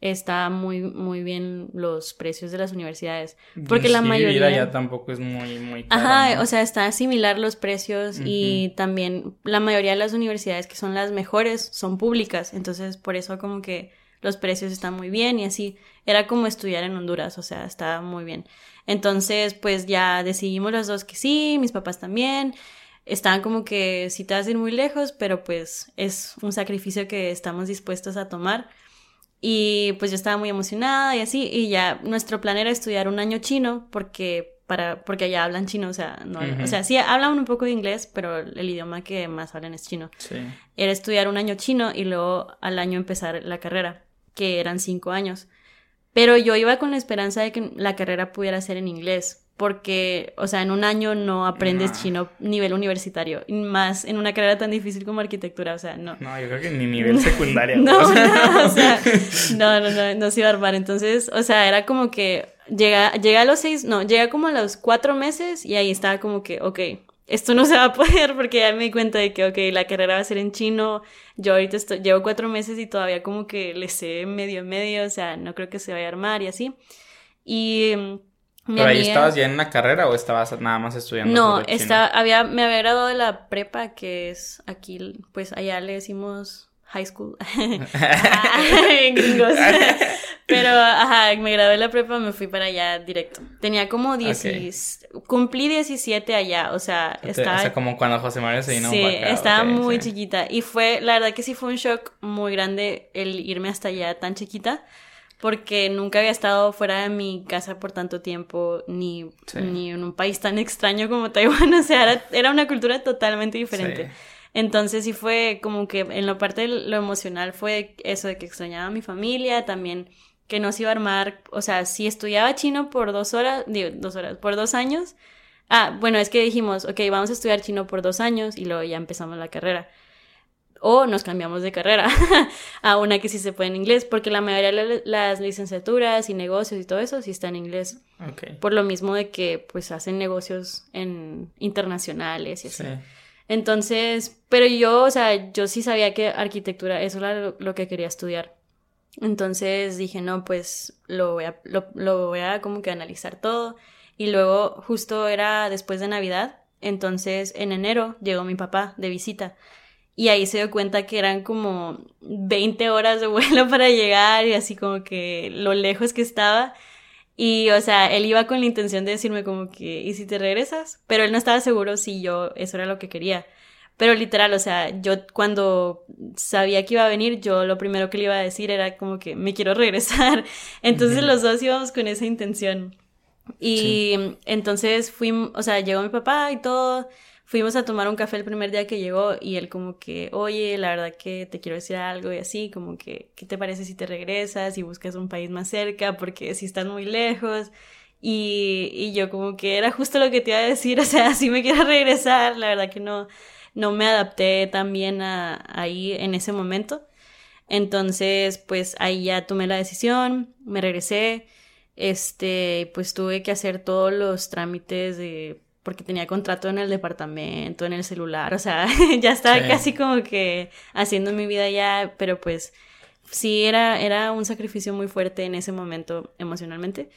está muy muy bien los precios de las universidades porque la mayoría ya tampoco es muy muy ajá o sea está similar los precios y también la mayoría de las universidades que son las mejores son públicas. Entonces por eso como que los precios están muy bien y así. Era como estudiar en Honduras o sea estaba muy bien. Entonces pues ya decidimos los dos que sí mis papás también estaban como que si te vas a ir muy lejos pero pues es un sacrificio que estamos dispuestos a tomar y pues yo estaba muy emocionada y así, y ya nuestro plan era estudiar un año chino porque para porque allá hablan chino, o sea, no, o sea, sí hablan un poco de inglés, pero el idioma que más hablan es chino. Sí. Era estudiar un año chino y luego al año empezar la carrera, que eran cinco años. Pero yo iba con la esperanza de que la carrera pudiera ser en inglés, porque, o sea, en un año no aprendes chino nivel universitario, más en una carrera tan difícil como arquitectura, o sea, no. No, yo creo que ni nivel secundario. no, no, o sea, no, no, no, no se iba a armar. Entonces, o sea, era como que llega, llega a los seis, no, llega como a los cuatro meses y ahí estaba como que, ok, esto no se va a poder porque ya me di cuenta de que, ok, la carrera va a ser en chino, yo ahorita estoy, llevo cuatro meses y todavía como que le sé medio medio, o sea, no creo que se vaya a armar y así. Y ¿Pero ahí estabas ya en una carrera o estabas nada más estudiando? No, estaba, había, me había graduado de la prepa, que es aquí, pues allá le decimos high school. gringos. Pero, ajá, me gradué de la prepa, me fui para allá directo. Tenía como 10, cumplí 17 allá, o sea, estaba... O sea, como cuando José Mario se vino Sí, estaba muy chiquita. Y fue, la verdad que sí fue un shock muy grande el irme hasta allá tan chiquita porque nunca había estado fuera de mi casa por tanto tiempo, ni, ni en un país tan extraño como Taiwán, o sea, era, una cultura totalmente diferente. Entonces sí fue como que en la parte de lo emocional fue eso de que extrañaba a mi familia, también que no se iba a armar, o sea, si estudiaba chino por dos horas, digo, dos horas, por dos años, ah, bueno, es que dijimos, ok, vamos a estudiar chino por dos años y luego ya empezamos la carrera o nos cambiamos de carrera a una que sí se puede en inglés, porque la mayoría de las licenciaturas y negocios y todo eso sí está en inglés. Por lo mismo de que pues hacen negocios en internacionales y así. Entonces, pero yo, o sea, yo sí sabía que arquitectura, eso era lo, que quería estudiar. Entonces dije, no, pues lo voy a, lo, lo voy a como que analizar todo. Y luego justo era después de Navidad, entonces en enero llegó mi papá de visita. Y ahí se dio cuenta que eran como 20 horas de vuelo para llegar y así como que lo lejos que estaba. Y, o sea, él iba con la intención de decirme como que, ¿y si te regresas? Pero él no estaba seguro si yo, eso era lo que quería. Pero literal, o sea, yo cuando sabía que iba a venir, yo lo primero que le iba a decir era como que me quiero regresar. Entonces los dos íbamos con esa intención. Y entonces fuimos, o sea, llegó mi papá y todo. Fuimos a tomar un café el primer día que llegó y él como que, oye, la verdad que te quiero decir algo y así, como que, ¿qué te parece si te regresas y buscas un país más cerca? Porque si estás muy lejos. Y, y yo como que era justo lo que te iba a decir, o sea, si me quiero regresar, la verdad que no, no me adapté tan bien a, ahí en ese momento. Entonces, pues ahí ya tomé la decisión, me regresé, este, pues tuve que hacer todos los trámites de, porque tenía contrato en el departamento, en el celular, o sea, ya estaba casi como que haciendo mi vida ya, pero pues sí era, era un sacrificio muy fuerte en ese momento emocionalmente.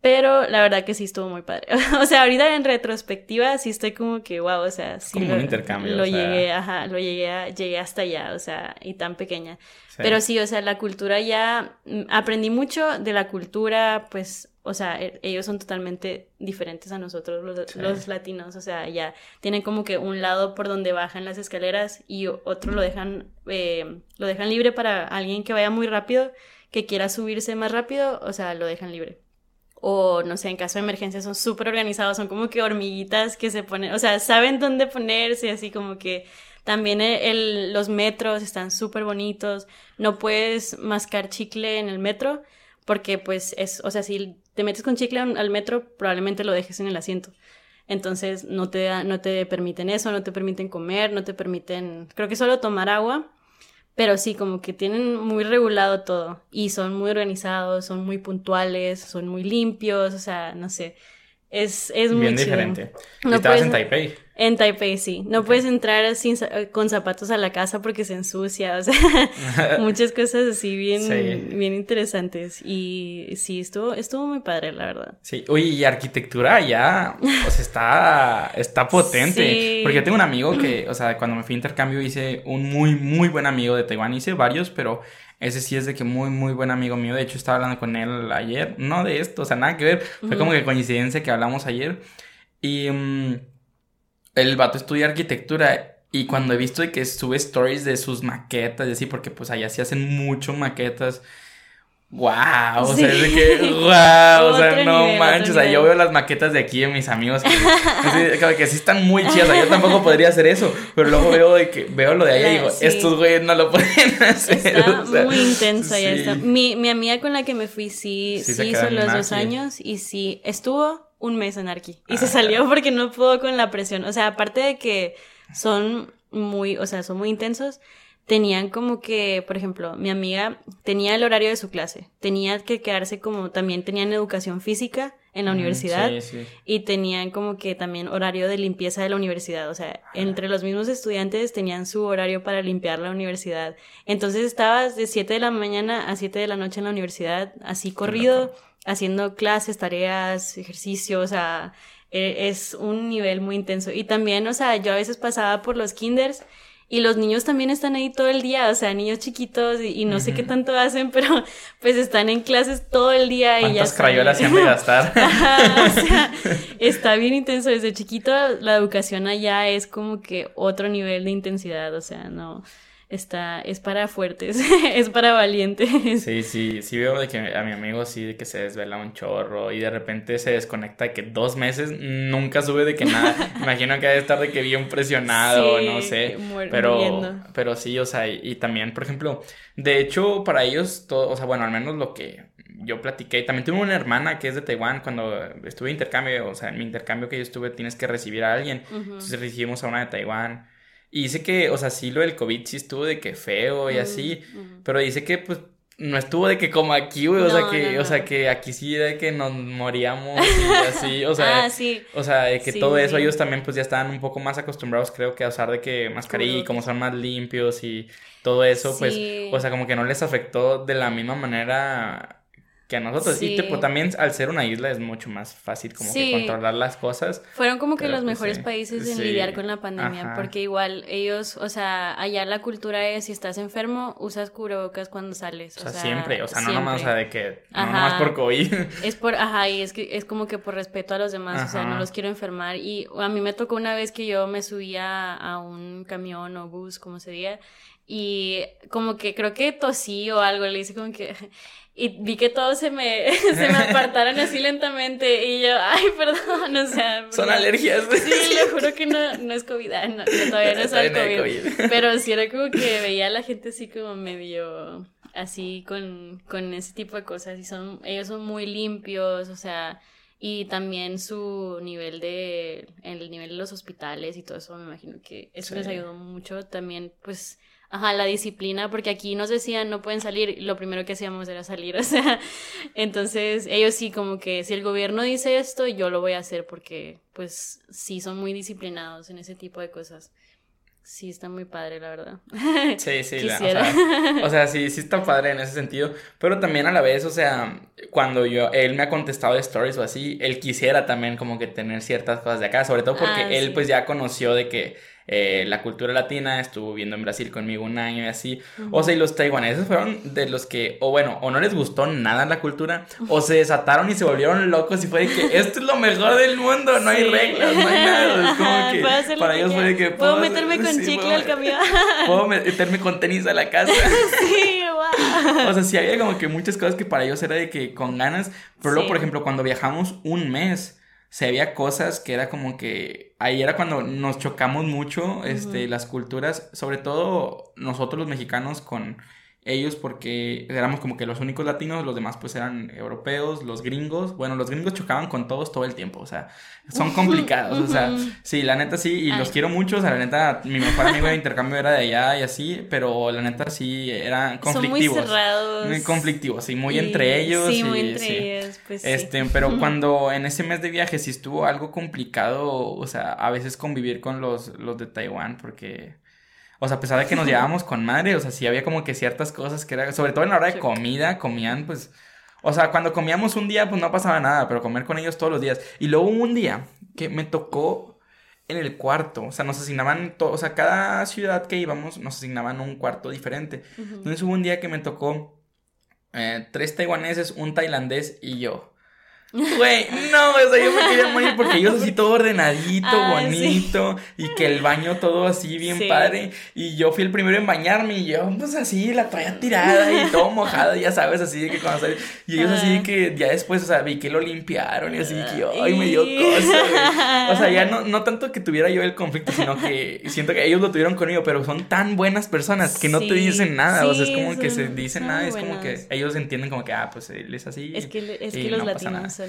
Pero la verdad que sí estuvo muy padre. o sea, ahorita en retrospectiva sí estoy como que, wow, o sea, sí. Como un intercambio. Lo llegué, ajá, lo llegué, a, llegué hasta allá, o sea, y tan pequeña. Pero sí, o sea, la cultura ya, mm, aprendí mucho de la cultura, pues, o sea, e, ellos son totalmente diferentes a nosotros, los, los, latinos, o sea, ya tienen como que un lado por donde bajan las escaleras y otro lo dejan, eh, lo dejan libre para alguien que vaya muy rápido, que quiera subirse más rápido, o sea, lo dejan libre. O no sé, en caso de emergencia son súper organizados, son como que hormiguitas que se ponen, o sea, saben dónde ponerse, así como que también el, los metros están súper bonitos, no puedes mascar chicle en el metro porque pues es, o sea, si te metes con chicle al metro, probablemente lo dejes en el asiento. Entonces no te, no te permiten eso, no te permiten comer, no te permiten, creo que solo tomar agua pero sí, como que tienen muy regulado todo y son muy organizados, son muy puntuales, son muy limpios, o sea, no sé. Es, es muy Bien diferente. No ¿Estabas en Taipei? En Taipei, sí. No puedes entrar sin, con zapatos a la casa porque se ensucia, o sea, muchas cosas así bien, bien interesantes. Y sí, estuvo, estuvo muy padre, la verdad. Sí, oye, y arquitectura ya, o sea, está, está potente. Porque yo tengo un amigo que, o sea, cuando me fui a intercambio hice un muy, muy buen amigo de Taiwán. Hice varios, pero ese sí es de que muy, muy buen amigo mío. De hecho, estaba hablando con él ayer. No de esto, o sea, nada que ver. Fue como que coincidencia que hablamos ayer. Y... Mm, el vato estudia arquitectura y cuando he visto de que sube stories de sus maquetas y así, porque pues allá sí hacen mucho maquetas. ¡Wow! O sea, es de que, wow, o sea, no manches, o sea, yo veo las maquetas de aquí de mis amigos que, que sí están muy chidas, o sea, yo tampoco podría hacer eso, pero luego veo de que veo lo de allá y digo, estos güeyes no lo pueden hacer. Está muy intenso ya está. Mi, mi amiga con la que me fui sí, sí, hizo los dos años y sí, estuvo un mes en Arqui. Y se salió porque no pudo con la presión. O sea, aparte de que son muy, o sea, son muy intensos, tenían como que, por ejemplo, mi amiga tenía el horario de su clase, tenía que quedarse como, también tenían educación física en la universidad y tenían como que también horario de limpieza de la universidad, o sea, entre los mismos estudiantes tenían su horario para limpiar la universidad. Entonces estabas de 7 de la mañana a 7 de la noche en la universidad, así corrido haciendo clases, tareas, ejercicios, o sea, e, es un nivel muy intenso. Y también, o sea, yo a veces pasaba por los kinders y los niños también están ahí todo el día, o sea, niños chiquitos y, no sé qué tanto hacen, pero pues están en clases todo el día y ya crayolas se han de gastar? o sea, está bien intenso. Desde chiquito la educación allá es como que otro nivel de intensidad, o sea, no está, es para fuertes, es para valientes. Sí, sí, sí veo de que a mi amigo sí de que se desvela un chorro y de repente se desconecta de que dos meses nunca sube de que nada. Imagino que debe estar de que bien presionado, no sé. Pero, pero sí, o sea, y, también, por ejemplo, de hecho, para ellos, todo, o sea, bueno, al menos lo que yo platiqué, también tuve una hermana que es de Taiwán, cuando estuve intercambio, o sea, en mi intercambio que yo estuve tienes que recibir a alguien, entonces recibimos a una de Taiwán. Y dice que, o sea, sí, lo del COVID sí estuvo de que feo y así, pero dice que, pues, no estuvo de que como aquí, güey, o sea, que, o sea, que aquí sí de que nos moríamos y así, o sea, ah, sí. o sea, de que todo eso ellos también pues ya estaban un poco más acostumbrados, creo que a usar de que mascarilla y como son más limpios y todo eso, pues, o sea, como que no les afectó de la misma manera que a nosotros. Y tipo, también al ser una isla es mucho más fácil como que controlar las cosas. Fueron como que los pues, mejores países en lidiar con la pandemia, porque igual ellos, o sea, allá la cultura es si estás enfermo, usas cubrebocas cuando sales. O, sea, siempre, o sea, no nomás o sea, de que no nomás por COVID. Es por, ajá, y es que es como que por respeto a los demás, o sea, no los quiero enfermar. Y a mí me tocó una vez que yo me subía a un camión o bus, como se diga, y como que creo que tosí o algo, le hice como que y vi que todos se me, se me apartaron así lentamente y yo, ay, perdón, o sea. Son alergias. Sí, le juro que no, no es COVID, no, todavía no es el COVID. Pero sí era como que veía a la gente así como medio así con, con ese tipo de cosas y son, ellos son muy limpios, o sea, y también su nivel de, el nivel de los hospitales y todo eso, me imagino que eso les ayudó mucho también, pues Ajá, la disciplina, porque aquí nos decían no pueden salir, lo primero que hacíamos era salir, o sea, entonces ellos sí como que si el gobierno dice esto, yo lo voy a hacer porque pues sí son muy disciplinados en ese tipo de cosas. Sí, está muy padre, la verdad. Sí, sí, o, sea, o, sea, sí, sí está padre en ese sentido, pero también a la vez, o sea, cuando yo, él me ha contestado de stories o así, él quisiera también como que tener ciertas cosas de acá, sobre todo porque ah, él pues ya conoció de que eh, la cultura latina, estuvo viviendo en Brasil conmigo un año y así. O sea, y los taiwaneses fueron de los que, o bueno, o no les gustó nada la cultura, o se desataron y se volvieron locos y fue de que esto es lo mejor del mundo, no hay reglas, no hay nada. Es como que para ellos fue de que... Puedo, meterme con chicle al camión. Puedo meterme con tenis a la casa. sí, wow. O sea, sí había como que muchas cosas que para ellos era de que con ganas, pero luego, por ejemplo, cuando viajamos un mes, se había cosas que era como que ahí era cuando nos chocamos mucho este las culturas sobre todo nosotros los mexicanos con ellos porque éramos como que los únicos latinos, los demás pues eran europeos, los gringos, bueno, los gringos chocaban con todos todo el tiempo, o sea, son complicados, o sea, sí, la neta sí, y los quiero mucho, o sea, la neta, mi mejor amigo de intercambio era de allá y así, pero la neta sí, eran conflictivos. Son muy cerrados. Muy conflictivos, sí, muy entre ellos. Sí, muy entre ellos, pues sí. Este, pero cuando en ese mes de viaje sí estuvo algo complicado, o sea, a veces convivir con los, los de Taiwán, porque o sea, a pesar de que nos llevábamos con madre, o sea, sí había como que ciertas cosas que era, sobre todo en la hora de comida, comían, pues, o sea, cuando comíamos un día, pues no pasaba nada, pero comer con ellos todos los días. Y luego un día que me tocó en el cuarto, o sea, nos asignaban, todo, o sea, cada ciudad que íbamos nos asignaban un cuarto diferente. Entonces hubo un día que me tocó eh, tres taiwaneses, un tailandés y yo. Güey, no, o sea, yo me quería morir porque ellos así todo ordenadito, ah, bonito, y que el baño todo así bien padre. Y yo fui el primero en bañarme y yo, pues así, la toalla tirada y todo mojado, ya sabes, así de que cuando salí. Y ellos así de que ya después, o sea, vi que lo limpiaron y así que, ay, me dio cosa, O sea, ya no, no tanto que tuviera yo el conflicto, sino que siento que ellos lo tuvieron conmigo, pero son tan buenas personas que no te dicen nada. o sea, es como que se dicen nada, es como que ellos entienden como que, ah, pues él es así. Es que, es que los latinos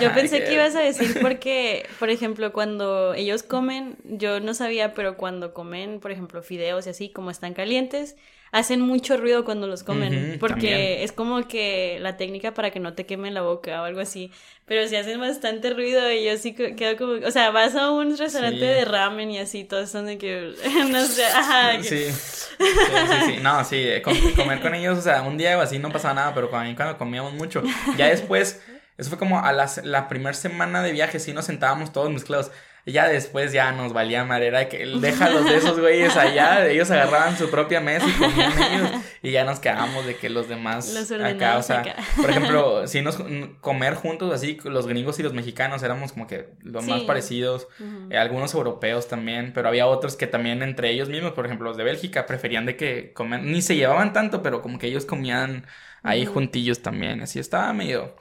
yo pensé que... ibas a decir porque, por ejemplo, cuando ellos comen, yo no sabía, pero cuando comen, por ejemplo, fideos y así, como están calientes, hacen mucho ruido cuando los comen, porque es como que la técnica para que no te quemen la boca o algo así, pero si hacen bastante ruido y yo sí quedo como, o sea, vas a un restaurante de ramen y así, todos son de que, no sé, ajá. Sí. sí, sí, no, sí, comer con ellos, o sea, un día o así no pasaba nada, pero cuando, cuando comíamos mucho, ya después eso fue como a las, la primera semana de viaje, sí nos sentábamos todos mezclados. Ya después ya nos valía madera que déjalos de esos güeyes allá, ellos agarraban su propia mesa y comían ellos. Y ya nos quedábamos de que los demás acá, o sea, por ejemplo, si nos comer juntos así, los gringos y los mexicanos éramos como que los más parecidos, eh, algunos europeos también, pero había otros que también entre ellos mismos, por ejemplo, los de Bélgica preferían de que comen, ni se llevaban tanto, pero como que ellos comían ahí juntillos también, así estaba medio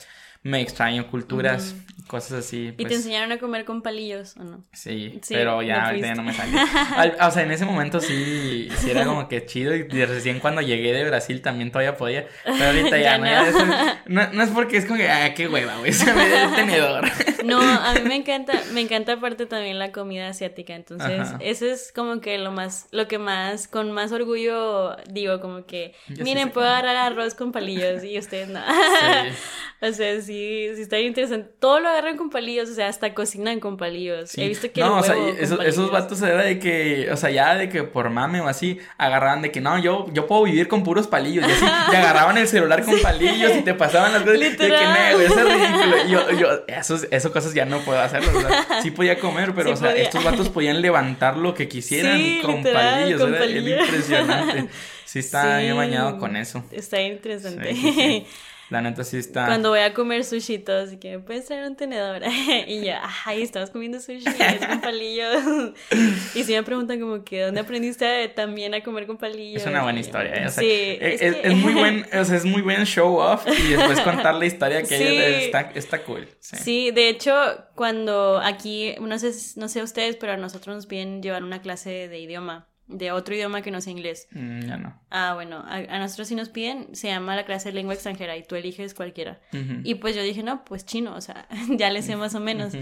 me extraño culturas, cosas así. ¿Y te pues. enseñaron a comer con palillos o no? Sí, pero ya ahorita ya no me salió. o sea, en ese momento sí, sí era como que chido y recién cuando llegué de Brasil también todavía podía, pero ahorita ya, no. no. es porque es como que, ah, qué hueva, güey, se me da el tenedor. no, a mí me encanta, me encanta aparte también la comida asiática, entonces eso es como que lo más, lo que más, con más orgullo digo, como que, miren, puedo agarrar arroz con palillos y ustedes no. O sea, sí, sí está bien interesante. Todo lo agarran con palillos, o sea, hasta cocinan con palillos. He visto que No, o sea, esos, vatos era de que, o sea, ya de que por mame o así, agarraban de que no, yo, yo puedo vivir con puros palillos. Y así, te agarraban el celular con palillos y te pasaban las cosas. De que no, eso es ridículo. Yo, yo, esos, esas cosas ya no puedo hacerlo. O sea, sí podía comer, pero, o sea, estos vatos podían levantar lo que quisieran con palillos. Con palillos. impresionante. Sí, está bien bañado con eso. Está interesante. La neta sí está. Cuando voy a comer sushi, todo así que puedes traer un tenedor. y ya, ay, estamos comiendo sushi, es con palillos. y si me preguntan como que dónde aprendiste también a comer con palillos. Es una buena historia, ¿eh? sí. Es, muy buen, o sea, es muy buen show off y después contar la historia que sí. está, está cool. Sí. sí. de hecho, cuando aquí, no sé, no sé ustedes, pero a nosotros nos piden llevar una clase de idioma de otro idioma que no sea inglés. Mm, ya no. Ah, bueno, a, nosotros sí nos piden, se llama la clase de lengua extranjera y tú eliges cualquiera. Y pues yo dije, no, pues chino, o sea, ya le sé más o menos.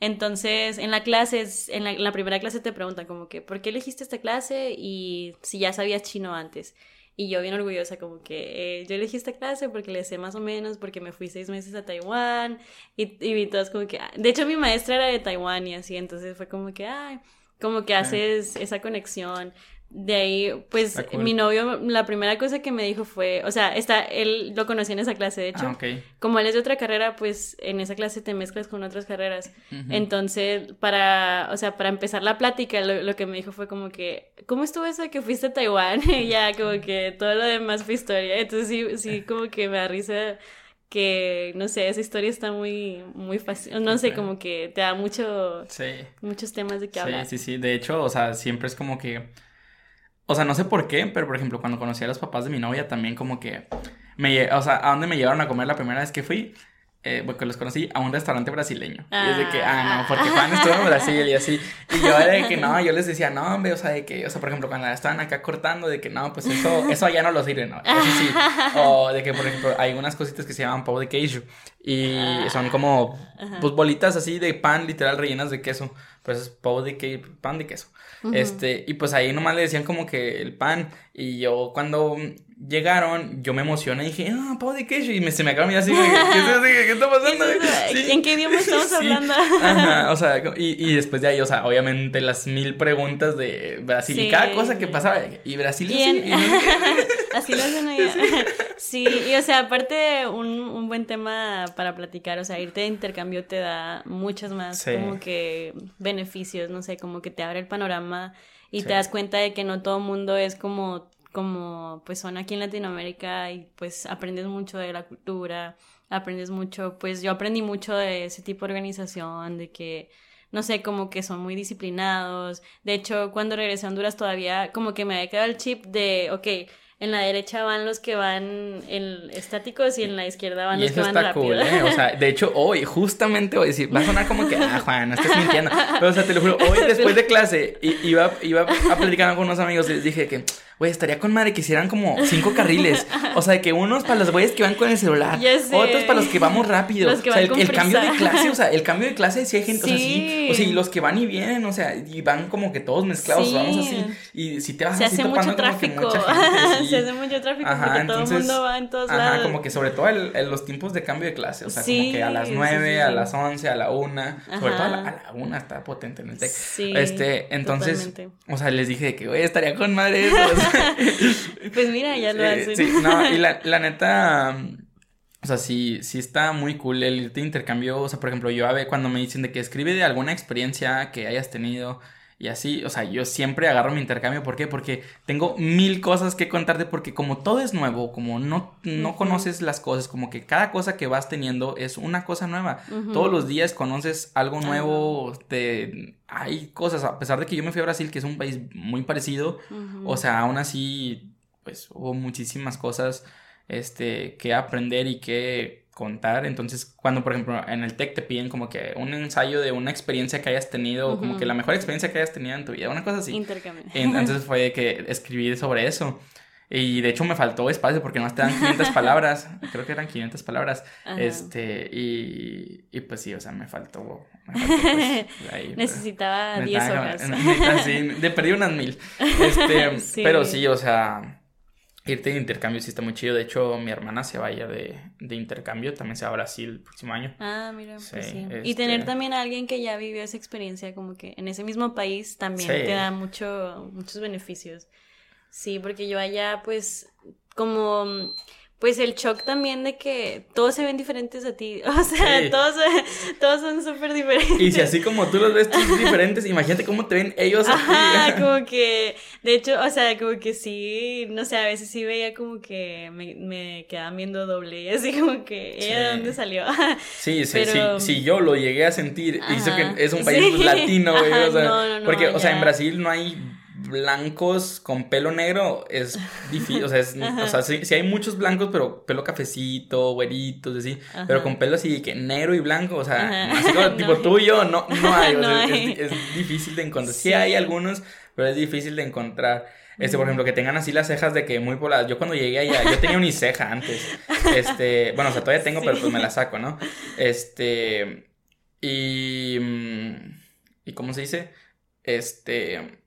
Entonces, en la clase, en la, primera clase te preguntan como que, ¿por qué elegiste esta clase? Y si ya sabías chino antes. Y yo bien orgullosa, como que eh, yo elegí esta clase porque le sé más o menos, porque me fui seis meses a Taiwán y, y vi todas como que... Ah, de hecho, mi maestra era de Taiwán y así, entonces fue como que, ay, como que haces esa conexión. De ahí, pues mi novio, la primera cosa que me dijo fue, o sea, está, él lo conocí en esa clase, de hecho. Ah, como él es de otra carrera, pues en esa clase te mezclas con otras carreras. Entonces, para, o sea, para empezar la plática, lo, que me dijo fue como que, ¿cómo estuvo eso de que fuiste a Taiwán? y ya, como que todo lo demás fue historia. Entonces, sí, sí, como que me da risa que no sé, esa historia está muy muy fácil, no sé, como que te da mucho muchos temas de que hablar. Sí, sí, sí, de hecho, o sea, siempre es como que o sea, no sé por qué, pero por ejemplo, cuando conocí a los papás de mi novia también como que me, o sea, a dónde me llevaron a comer la primera vez que fui, eh, porque los conocí a un restaurante brasileño. Y es de que, ah, no, porque Juan estuvo en Brasil y así. Y yo era de que no, yo les decía, no, hombre, o sea, de que, o sea, por ejemplo, cuando estaban acá cortando, de que no, pues eso, eso allá no lo sirve, ¿no? Eso sí. O de que, por ejemplo, hay unas cositas que se llaman pavo de queijo y ah. son como, pues bolitas así de pan, literal, rellenas de queso. Pues es pavo de queijo, pan de queso. Este, y pues ahí nomás le decían como que el pan. Y yo cuando llegaron, yo me emocioné y dije, ah, pavo de queso. Y me, se me acabó así, ¿qué, ¿qué, ¿qué, está pasando? ¿En qué idioma estamos hablando? Ajá, o sea, y, y, después de ahí, o sea, obviamente las mil preguntas de Brasil y cada cosa que pasaba. Y Brasil y así, así lo hacen allá. Sí, y o sea, aparte un, un buen tema para platicar, o sea, irte de intercambio te da muchos más como que beneficios, no sé, como que te abre el panorama y te das cuenta de que no todo mundo es como como pues son aquí en Latinoamérica y pues aprendes mucho de la cultura, aprendes mucho, pues yo aprendí mucho de ese tipo de organización, de que no sé, como que son muy disciplinados. De hecho, cuando regresé a Honduras todavía como que me había quedado el chip de, ok, en la derecha van los que van en estáticos y en la izquierda van los que van rápido. Cool, ¿eh? O sea, de hecho, hoy, justamente hoy, va a sonar como que, ah, Juan, no estás mintiendo. Pero, o sea, te lo juro, hoy después de clase, iba, iba a platicar con unos amigos y les dije que Güey, estaría con madre que hicieran como cinco carriles. O sea, que unos para los güeyes que van con el celular, otros para los que vamos rápido. o sea, el, cambio de clase, o sea, el cambio de clase sí hay gente, o sea, sí, o sea, y los que van y vienen, o sea, y van como que todos mezclados, vamos así. Y si te vas Se así hace mucho tráfico. Se hace mucho tráfico porque todo el mundo va en todos ajá, como que sobre todo el, los tiempos de cambio de clase, o sea, como que a las nueve, a las once, a la una, sobre todo a la, a la, una está potente en el TEC. Sí, este, entonces, o sea, les dije que, güey, estaría con madre eso. pues mira, ya lo hacen. Sí, no, y la, la neta, o sea, sí, sí está muy cool el irte intercambio. O sea, por ejemplo, yo a ver cuando me dicen de que escribe de alguna experiencia que hayas tenido y así, o sea, yo siempre agarro mi intercambio. ¿Por qué? Porque tengo mil cosas que contarte. Porque como todo es nuevo, como no, no conoces las cosas, como que cada cosa que vas teniendo es una cosa nueva. Todos los días conoces algo nuevo. Te... Hay cosas, a pesar de que yo me fui a Brasil, que es un país muy parecido, o sea, aún así, pues hubo muchísimas cosas este, que aprender y que contar. Entonces, cuando, por ejemplo, en el TEC te piden como que un ensayo de una experiencia que hayas tenido, como que la mejor experiencia que hayas tenido en tu vida, una cosa así. Intercambio. Entonces fue que escribir sobre eso. Y de hecho me faltó espacio porque no te dan 500 palabras. Creo que eran 500 palabras. Este, y, y pues sí, o sea, me faltó. pues, Necesitaba 10 horas. sí, de perdí unas mil. Este, Pero sí, o sea Irte de intercambio sí está muy chido. De hecho, mi hermana se va a ir de, de intercambio. También se va a Brasil el próximo año. Ah, mira, pues Sí, sí. este- Y tener también a alguien que ya vivió esa experiencia, como que en ese mismo país, también Sí. te da mucho, muchos beneficios. Sí, porque yo allá, pues, como, pues el shock también de que todos se ven diferentes a ti. O sea, Sí. todos, todos son súper diferentes. Y si así como tú los ves tú diferentes, imagínate cómo te ven ellos a ti. como que, de hecho, o sea, como que sí, no sé, a veces sí veía como que me, me quedaban viendo doble y así como que, ¿ella de Sí. dónde salió? Sí, sí, Pero- sí, sí, yo lo llegué a sentir. Y eso que es un país sí. latino, güey. Ajá, o sea, no, no, no, porque, o sea, en Brasil no hay blancos con pelo negro. Es difícil, o sea, es- o sea sí, sí hay muchos blancos, pero pelo cafecito, güeritos, así. Ajá. Pero con pelo así que negro y blanco, o sea, Ajá. así como No tipo tú y yo, no, no hay. O No sea, es- hay. Es, difícil de encontrar. Sí. Sí. hay algunos, pero es difícil de encontrar. Este, por ejemplo, que tengan así las cejas de que muy pobladas. Yo cuando llegué allá, yo tenía uniceja antes. Este, bueno, o sea, todavía tengo, pero pues me la saco, ¿no? Este, y, mm, ¿y cómo se dice? Este,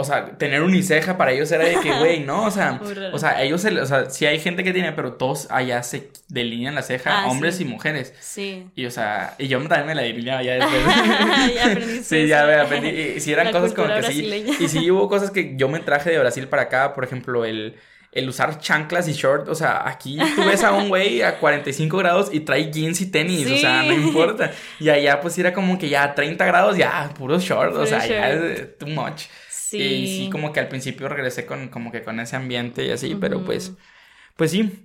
o sea, tener uniceja para ellos era de que, güey, ¿no? O sea, o sea, ellos, se, o sea, sí hay gente que tiene, pero todos allá se delinean la ceja, Ah, hombres sí. y mujeres. Sí. Y, o sea, y yo también me la delineaba ya después. Ya aprendiste Sí, ya me aprendí. Y si eran La cosas como que sí. Y sí hubo cosas que yo me traje de Brasil para acá, por ejemplo, el, el usar chanclas y short. O sea, aquí tú ves a un güey a 45 grados y trae jeans y tenis. O sea, no Sí. importa. Y allá pues era como que ya a 30 grados, ya puro short. o sea, ya es too much. Sí. Y sí, como que al principio regresé con, como que con ese ambiente y así, pero pues, pues sí.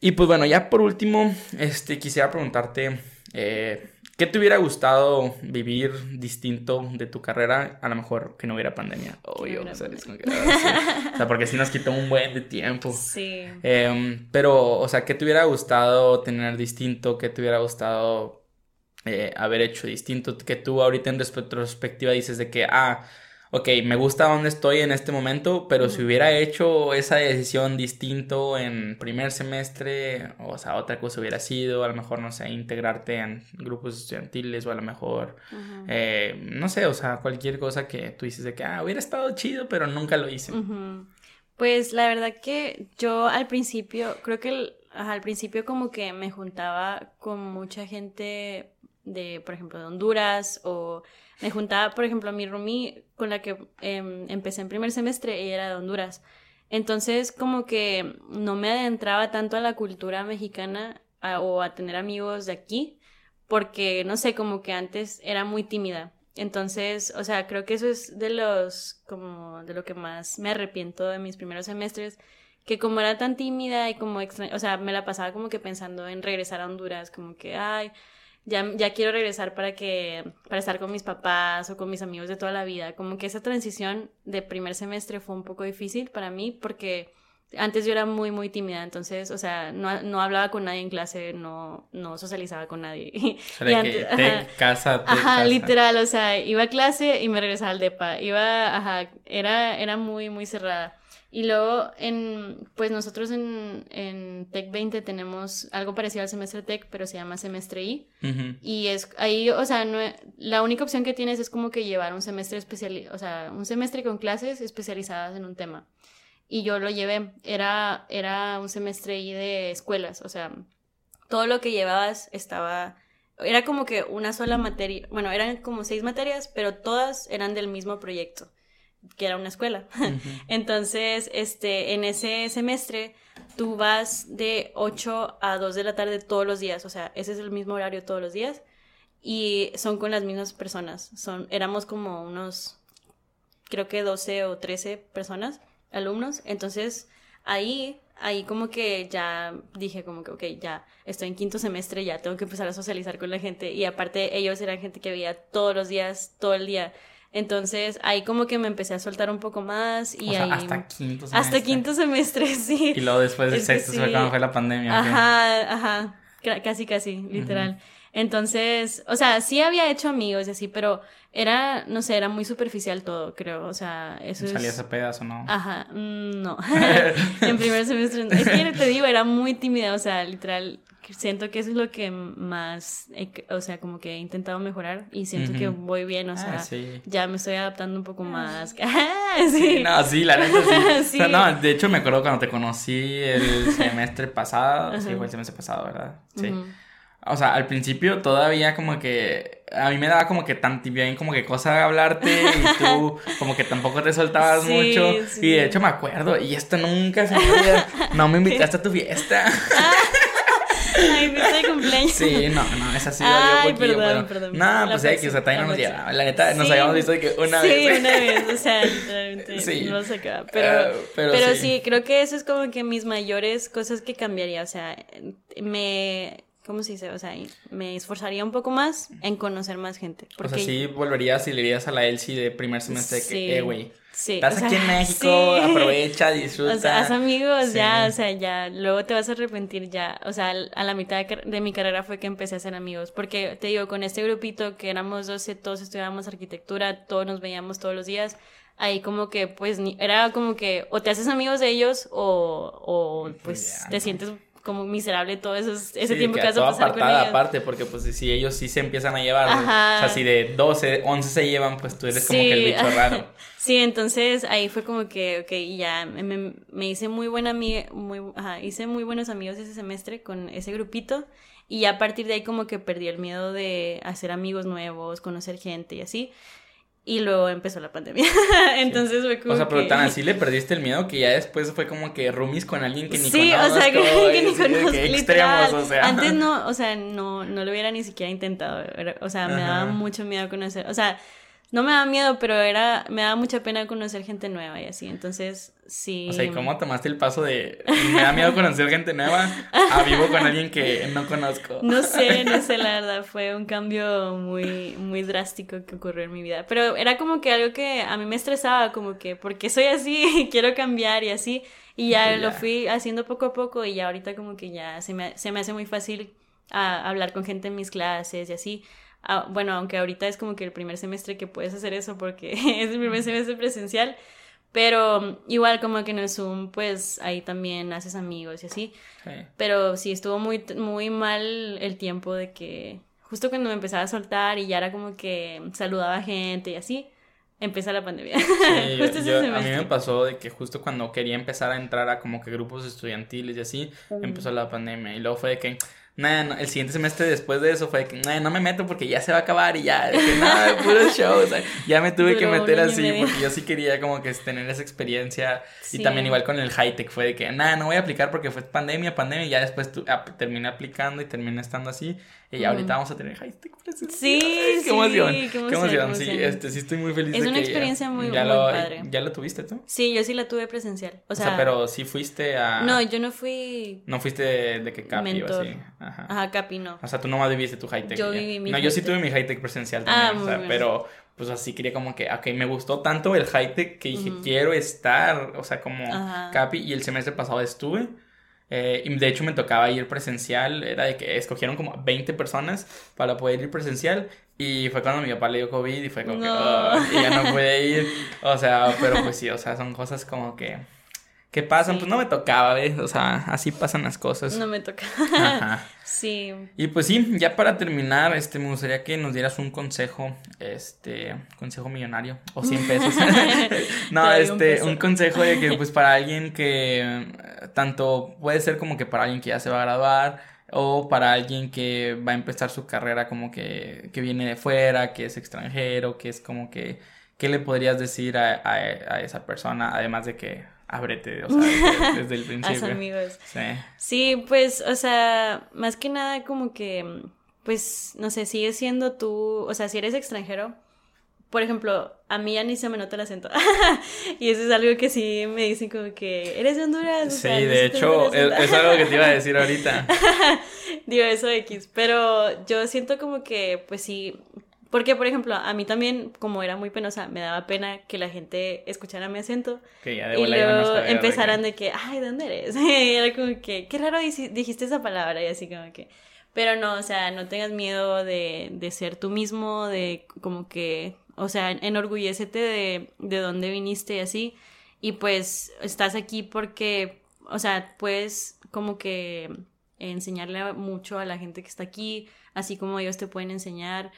Y pues bueno, ya por último, este, quisiera preguntarte, eh, ¿qué te hubiera gustado vivir distinto de tu carrera? A lo mejor que no hubiera pandemia. Obvio, hubiera o sea, que, ah, sí. O sea, porque sí nos quitó un buen de tiempo. Sí. Em, pero, o sea, ¿qué te hubiera gustado tener distinto? ¿Qué te hubiera gustado eh, haber hecho distinto? Que tú ahorita en retrospectiva dices de que, ah, ok, me gusta donde estoy en este momento, pero si hubiera hecho esa decisión distinto en primer semestre, o sea, otra cosa hubiera sido, a lo mejor, no sé, integrarte en grupos estudiantiles o a lo mejor, eh, no sé, o sea, cualquier cosa que tú dices de que, ah, hubiera estado chido, pero nunca lo hice. Pues la verdad que yo al principio, creo que el- al principio como que me juntaba con mucha gente de, por ejemplo, de Honduras o me juntaba, por ejemplo, a mi roomie con la que em, empecé en primer semestre, ella era de Honduras. Entonces como que no me adentraba tanto a la cultura mexicana o a tener amigos de aquí porque, no sé, como que antes era muy tímida. Entonces, o sea, creo que eso es de los, como, de lo que más me arrepiento de mis primeros semestres, que como era tan tímida y como extra, o sea, me la pasaba como que pensando en regresar a Honduras, como que, ay, ya, ya quiero regresar para que, para estar con mis papás o con mis amigos de toda la vida. Como que esa transición de primer semestre fue un poco difícil para mí porque antes yo era muy, muy tímida, entonces, o sea, no, no hablaba con nadie en clase, no, no socializaba con nadie. Que te ajá. casa, te Ajá, casa. literal, o sea, iba a clase y me regresaba al depa, iba, ajá, era, era muy, muy cerrada. Y luego, en, pues nosotros en, en Tech 20 tenemos algo parecido al semestre Tech, pero se llama semestre I. Y es ahí, o sea, no, la única opción que tienes es como que llevar un semestre especial, o sea, un semestre con clases especializadas en un tema. Y yo lo llevé, era, era un semestre ahí de escuelas, o sea, todo lo que llevabas estaba, era como que una sola materia, bueno, eran como seis materias, pero todas eran del mismo proyecto, que era una escuela. Entonces, este, en ese semestre, tú vas de 8 a 2 de la tarde todos los días, o sea, ese es el mismo horario todos los días, y son con las mismas personas, son, éramos como unos, creo que 12 o 13 personas, alumnos, entonces ahí, ahí como que ya dije como que, ok, ya estoy en quinto semestre, ya tengo que empezar a socializar con la gente, y aparte ellos eran gente que veía todos los días, todo el día, entonces ahí como que me empecé a soltar un poco más y O sea, ahí... hasta quinto Hasta semestre. quinto semestre, sí. Y luego después del sexto sí. cuando fue la pandemia. Ajá, ajá. Casi, casi, literal. Entonces, o sea, sí había hecho amigos y así, pero era, no sé, era muy superficial todo, creo. O sea, eso ¿Salías es. a pedas o no? Ajá, mm, no. en primer semestre. Es que te digo, era muy tímida, o sea, literal. Siento que eso es lo que más, o sea, como que he intentado mejorar y siento que voy bien, o Ah, sea, sí. ya me estoy adaptando un poco más. Sí, sí. no, sí, la neta sí. Sí. O sea, no, de hecho me acuerdo cuando te conocí el semestre pasado, sí, fue el semestre pasado, ¿verdad? Sí. O sea, al principio todavía como que a mí me daba como que tan bien como que cosa hablarte y tú como que tampoco te soltabas Sí, mucho sí. y de hecho me acuerdo y esto nunca se me olvida, no me invitaste a tu fiesta. Ay, fiesta de cumpleaños. Sí, no, no, esa sí Ay, valió poquillo, perdón, pero- perdón. No, pues hay que, o sea, no la nos llevaba. La neta, nos Sí. habíamos visto de que una sí, vez. una vez, o sea, literalmente Sí. no se acaba. Pero, Ah, pero pero, sí. sí. creo que eso es como que mis mayores cosas que cambiaría. O sea, me. ¿Cómo se dice? O sea, me esforzaría un poco más en conocer más gente. O Porque sea, sí volverías y le dirías a la Elsie de primer semestre de que, Sí. eh, güey, Sí, estás o sea, aquí en México, sí. aprovecha, disfruta. O sea, haz amigos Sí. ya, o sea, ya, luego te vas a arrepentir ya. O sea, a la mitad de, mi carrera fue que empecé a hacer amigos. Porque te digo, con este grupito que éramos 12, todos estudiábamos arquitectura, todos nos veíamos todos los días. Ahí como que, pues, era como que o te haces amigos de ellos o, o pues, ya, te sientes como miserable todo esos, ese Sí, tiempo que, vas a pasar con apartada ellos. aparte, porque pues si ellos sí se empiezan a llevar, Ajá. o sea, si de 12, 11 se llevan, pues tú eres como que el Sí, bicho raro. Sí, entonces ahí fue como que, ok, ya me, me- me hice muy buena amiga, muy, ajá, hice muy buenos amigos ese semestre con ese grupito y ya a partir de ahí como que perdí el miedo de hacer amigos nuevos, conocer gente y así. Y luego empezó la pandemia. Entonces fue como O sea, pero que... tan así le perdiste el miedo que ya después fue como que roomies con alguien que ni sí, conozco. o sea, que, que ni conozco, que extremos, o sea. Antes no, o sea, no, no lo hubiera ni siquiera intentado. o sea, me daba mucho miedo conocer. O sea, no me daba miedo, pero era, me daba mucha pena conocer gente nueva y así. Entonces, sí. O sea, ¿y cómo tomaste el paso de me da miedo conocer gente nueva a vivo con alguien que no conozco? No sé, no sé, la verdad, fue un cambio muy, muy drástico que ocurrió en mi vida. Pero era como que algo que a mí me estresaba, como que, porque soy así? Quiero cambiar y así. Y ya lo fui haciendo poco a poco y ya ahorita como que ya se me, se me hace muy fácil a, hablar con gente en mis clases y así. Ah, bueno, aunque ahorita es como que el primer semestre que puedes hacer eso porque es el primer semestre presencial. Pero mm, igual como que en el Zoom, pues ahí también haces amigos y así. Sí. Pero sí, estuvo muy, muy mal el tiempo de que justo cuando me empezaba a soltar y ya era como que saludaba a gente y así, empieza la pandemia. Sí, justo yo- a mí me pasó de que justo cuando quería empezar a entrar a como que grupos estudiantiles y así, empezó la pandemia y luego fue de que, nada, no, el siguiente semestre después de eso fue de que, "Nah, no me meto porque ya se va a acabar y ya, de que nada, puro show, o sea, ya me tuve que Duró un meter y así porque yo sí quería como que tener esa experiencia y Sí. también igual con el high tech fue de que, nada, no voy a aplicar porque fue pandemia, pandemia y ya después tu- terminé aplicando y terminé estando así y ya ahorita vamos a tener high tech presencial. Sí, Ay, sí, qué emoción, qué emoción, qué sí, emoción. este, sí estoy muy feliz Es de una que ya- experiencia muy- ya muy lo, padre. ¿Ya lo tuviste tú? Sí, yo sí la tuve presencial. O O sea, sea, pero sí fuiste a... no, yo no fui No fuiste de, de que Capi o así. Ajá. Ajá, Capi, no. O sea, tú nomás viviste tu high tech. Yo viví mi No, yo sí high-tech. tuve mi high tech presencial Ah, también. o muy sea, bien. pero pues así quería como que, ok, me gustó tanto el high tech que dije, Ujú. quiero estar, o sea, como Ajá. Capi. Y el semestre pasado estuve. eh, y de hecho me tocaba ir presencial. Era de que escogieron como 20 personas para poder ir presencial. Y fue cuando mi papá le dio COVID y fue como que, No. "Ah", y ya no pude ir. O sea, pero pues sí, o sea, son cosas como que... que pasan? Sí. Pues no me tocaba, ¿ves? O sea, así pasan las cosas. No me toca. Ajá. sí. Y pues sí, ya para terminar, este, me gustaría que nos dieras un consejo, este, consejo millonario, o 100 pesos. no, un este, un consejo de que, pues, para alguien que, tanto puede ser como que para alguien que ya se va a graduar, o para alguien que va a empezar su carrera como que, que viene de fuera, que es extranjero, que es como que, ¿qué le podrías decir a, a, a esa persona? Además de que ábrete, o sea, desde, desde el Haz principio. amigos. Sí. Sí, pues, o sea, más que nada como que, pues, no sé, sigues siendo tú, o sea, si eres extranjero, por ejemplo, a mí ya ni se me nota el acento. y eso es algo que sí me dicen como que, ¿eres de Honduras? O Sí, sea, de hecho, es, es algo que te iba a decir ahorita. Digo, eso X, pero yo siento como que, pues sí, porque, por ejemplo, a mí también, como era muy penosa, me daba pena que la gente escuchara mi acento Que ya de y luego empezaran de que, ay, ¿de dónde eres? Era como que, qué raro dijiste esa palabra y así como que, pero no, o sea, no tengas miedo de, de ser tú mismo, de como que, o sea, enorgullécete de, de dónde viniste y así, y pues estás aquí porque, o sea, puedes como que enseñarle mucho a la gente que está aquí, así como ellos te pueden enseñar.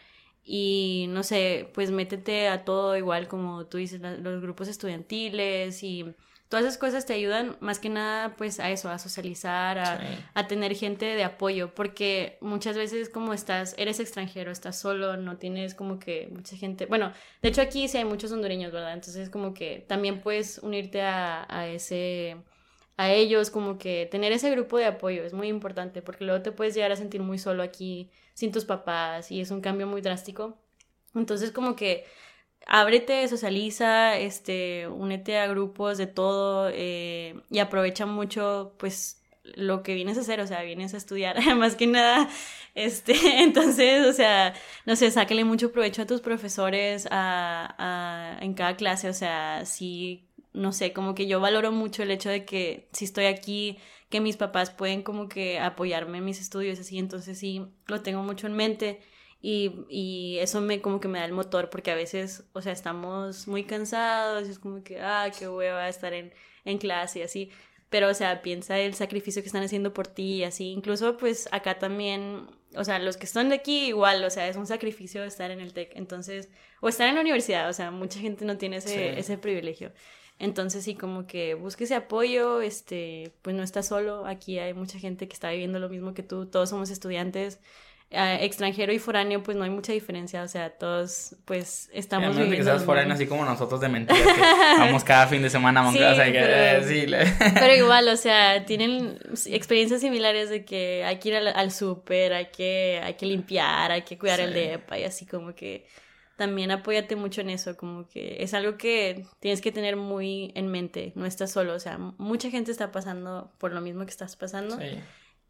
Y no sé, pues métete a todo igual como tú dices, los grupos estudiantiles y todas esas cosas te ayudan más que nada pues a eso, a socializar, a, a, tener gente de apoyo, porque muchas veces como estás, eres extranjero, estás solo, no tienes como que mucha gente, bueno, de hecho aquí sí hay muchos hondureños, ¿verdad? Entonces como que también puedes unirte a, a ese a ellos, como que tener ese grupo de apoyo es muy importante porque luego te puedes llegar a sentir muy solo aquí sin tus papás y es un cambio muy drástico. Entonces como que ábrete, socializa, este, únete a grupos de todo eh, y aprovecha mucho, pues, lo que vienes a hacer, o sea, vienes a estudiar, más que nada, este, entonces, o sea, no sé, sáquele mucho provecho a tus profesores a, a, en cada clase, o sea, sí, no sé, como que yo valoro mucho el hecho de que si estoy aquí, que mis papás pueden como que apoyarme en mis estudios, así, entonces sí, lo tengo mucho en mente y, y, eso me como que me da el motor porque a veces, o sea, estamos muy cansados y es como que, ah, qué hueva estar en, en clase y así. Pero, o sea, piensa el sacrificio que están haciendo por ti y así. Incluso, pues, acá también, o sea, los que están de aquí igual, o sea, es un sacrificio estar en el TEC. Entonces, o estar en la universidad, o sea, mucha gente no tiene ese, ese privilegio. Entonces sí, como que busque ese apoyo, este, pues no estás solo, aquí hay mucha gente que está viviendo lo mismo que tú, todos somos estudiantes, extranjero y foráneo, pues no hay mucha diferencia, o sea, todos pues estamos viviendo... que seas foráneo así como nosotros de mentiras, que vamos cada fin de semana a sí, o sea, que, pero, pero, igual, o sea, tienen experiencias similares de que hay que ir al, súper, hay que, hay que limpiar, hay que cuidar el depa y así como que también apóyate mucho en eso, como que es algo que tienes que tener muy en mente, no estás solo, o sea, mucha gente está pasando por lo mismo que estás pasando. Sí.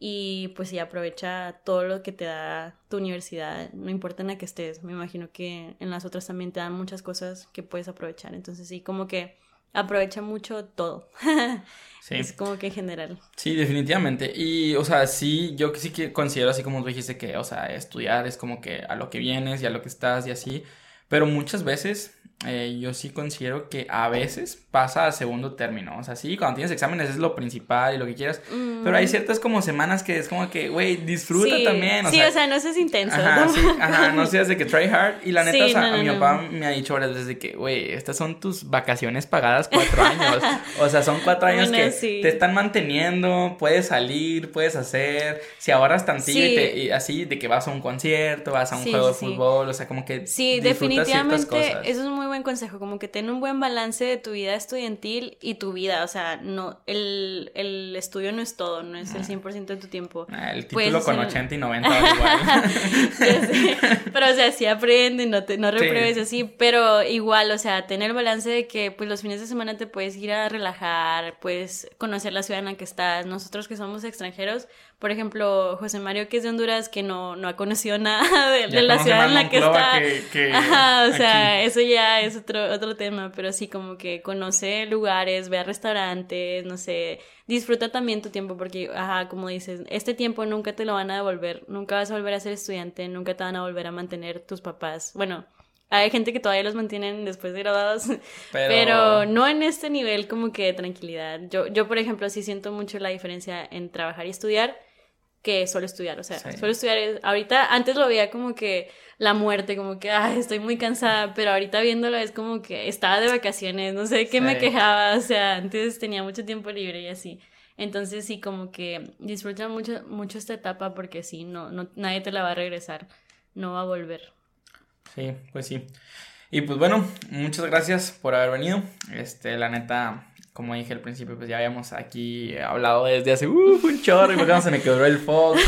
Y pues sí, aprovecha todo lo que te da tu universidad, no importa en la que estés. Me imagino que en las otras también te dan muchas cosas que puedes aprovechar. Entonces sí, como que aprovecha mucho todo. sí. Es como que en general. Sí, definitivamente. Y, o sea, sí, yo sí que considero así como tú dijiste que, o sea, estudiar es como que a lo que vienes y a lo que estás y así. Pero muchas veces eh, yo sí considero que a veces pasa a segundo término. O sea, sí, cuando tienes exámenes es lo principal y lo que quieras. Pero hay mm. ciertas como semanas que es como que, güey, disfruta también. O sí, o sea, no seas intenso. Ajá, ¿no? sí, ajá, no seas de que try hard. Y la neta, o sea, a mi papá me ha dicho varias veces de que, güey, estas son tus vacaciones pagadas cuatro años. o sea, son cuatro años que te están manteniendo, puedes salir, puedes hacer. Si ahorras tantito y, así, de que vas a un concierto, vas a un juego de fútbol, o sea, como que. Sí, definitivamente. Eso es muy buen consejo, como que ten un buen balance de tu vida estudiantil y tu vida, o sea, no, el, el estudio no es todo, no es el 100% de tu tiempo. Ah, el título con 80 y 90 igual. pero, o sea, sí aprende, no, te, no repruebes así, pero igual, o sea, tener balance de que, pues, los fines de semana te puedes ir a relajar, puedes conocer la ciudad en la que estás. Nosotros que somos extranjeros, por ejemplo, José Mario, que es de Honduras, que no, no ha conocido nada de, la ciudad en la que está. Ajá, o sea, eso ya es otro, otro tema, pero sí como que conoce lugares, ve a restaurantes, no sé, disfruta también tu tiempo, porque, ajá, como dices, este tiempo nunca te lo van a devolver, nunca vas a volver a ser estudiante, nunca te van a volver a mantener tus papás. Bueno, hay gente que todavía los mantienen después de graduados, pero... no en este nivel como que de tranquilidad. Yo, yo, por ejemplo, sí siento mucho la diferencia en trabajar y estudiar que solo estudiar, o sea, solo estudiar ahorita, antes lo veía como que la muerte, como que, ay, estoy muy cansada, pero ahorita viéndolo es como que estaba de vacaciones, no sé qué me quejaba, o sea, antes tenía mucho tiempo libre y así. Entonces sí, como que disfruta mucho, mucho esta etapa porque sí, no, no, nadie te la va a regresar, no va a volver. Sí, pues sí. Y pues bueno, muchas gracias por haber venido. Este, la neta, como dije al principio, pues ya habíamos aquí hablado desde hace un chorro y luego se me quebró el foco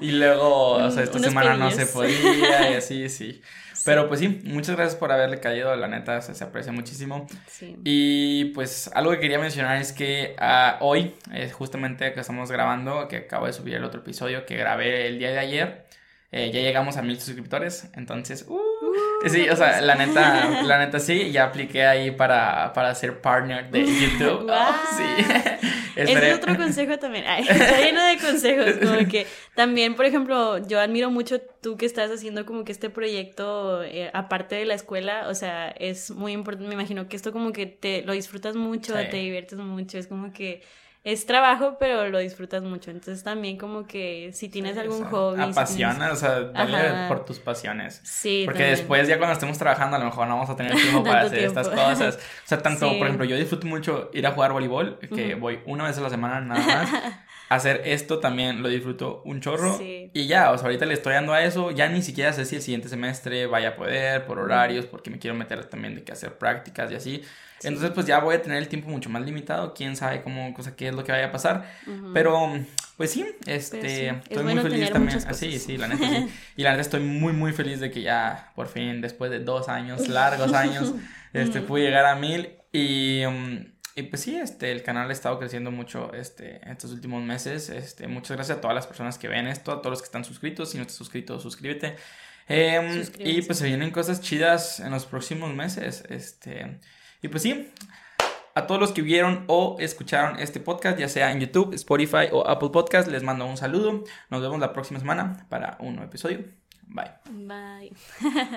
y luego, o sea, esta semana no se podía y así, sí. Pero pues sí, muchas gracias por haberle caído, la neta se, aprecia muchísimo. Sí. Y pues algo que quería mencionar es que uh, hoy, es justamente que estamos grabando, que acabo de subir el otro episodio que grabé el día de ayer, eh, ya llegamos a mil suscriptores, entonces, uh, uh, sí, o sea, la neta, la neta sí, ya apliqué ahí para, para ser partner de YouTube. Oh, sí. es otro consejo también. está lleno de consejos, como que también, por ejemplo, yo admiro mucho tú que estás haciendo como que este proyecto eh, aparte de la escuela, o sea, es muy importante, me imagino que esto como que te lo disfrutas mucho, te diviertes mucho, es como que es trabajo, pero lo disfrutas mucho. Entonces también como que si tienes algún hobby. Apasiona, o sea, dale por tus pasiones. Sí. Porque después ya cuando estemos trabajando a lo mejor no vamos a tener tiempo para hacer estas cosas. O sea, tanto, por ejemplo, yo disfruto mucho ir a jugar voleibol, que voy una vez a la semana nada más. hacer esto también lo disfruto un chorro. Y ya, o sea, ahorita le estoy dando a eso. Ya ni siquiera sé si el siguiente semestre vaya a poder, por horarios, porque me quiero meter también de que hacer prácticas y así. Entonces, pues ya voy a tener el tiempo mucho más limitado. Quién sabe cómo, cosa, qué es lo que vaya a pasar. Pero, pues sí, este, estoy muy feliz también. Así, sí, la neta sí. Y la neta estoy muy, muy feliz de que ya, por fin, después de dos años, largos años, este, pude llegar a mil. Y, um, y pues sí, este, el canal ha estado creciendo mucho este, estos últimos meses. Este, muchas gracias a todas las personas que ven esto, a todos los que están suscritos. Si no estás suscrito, suscríbete. Em, y pues se vienen cosas chidas en los próximos meses. Este, y pues sí, a todos los que vieron o escucharon este podcast, ya sea en YouTube, Spotify o Apple Podcast, les mando un saludo. Nos vemos la próxima semana para un nuevo episodio. Bye. Bye.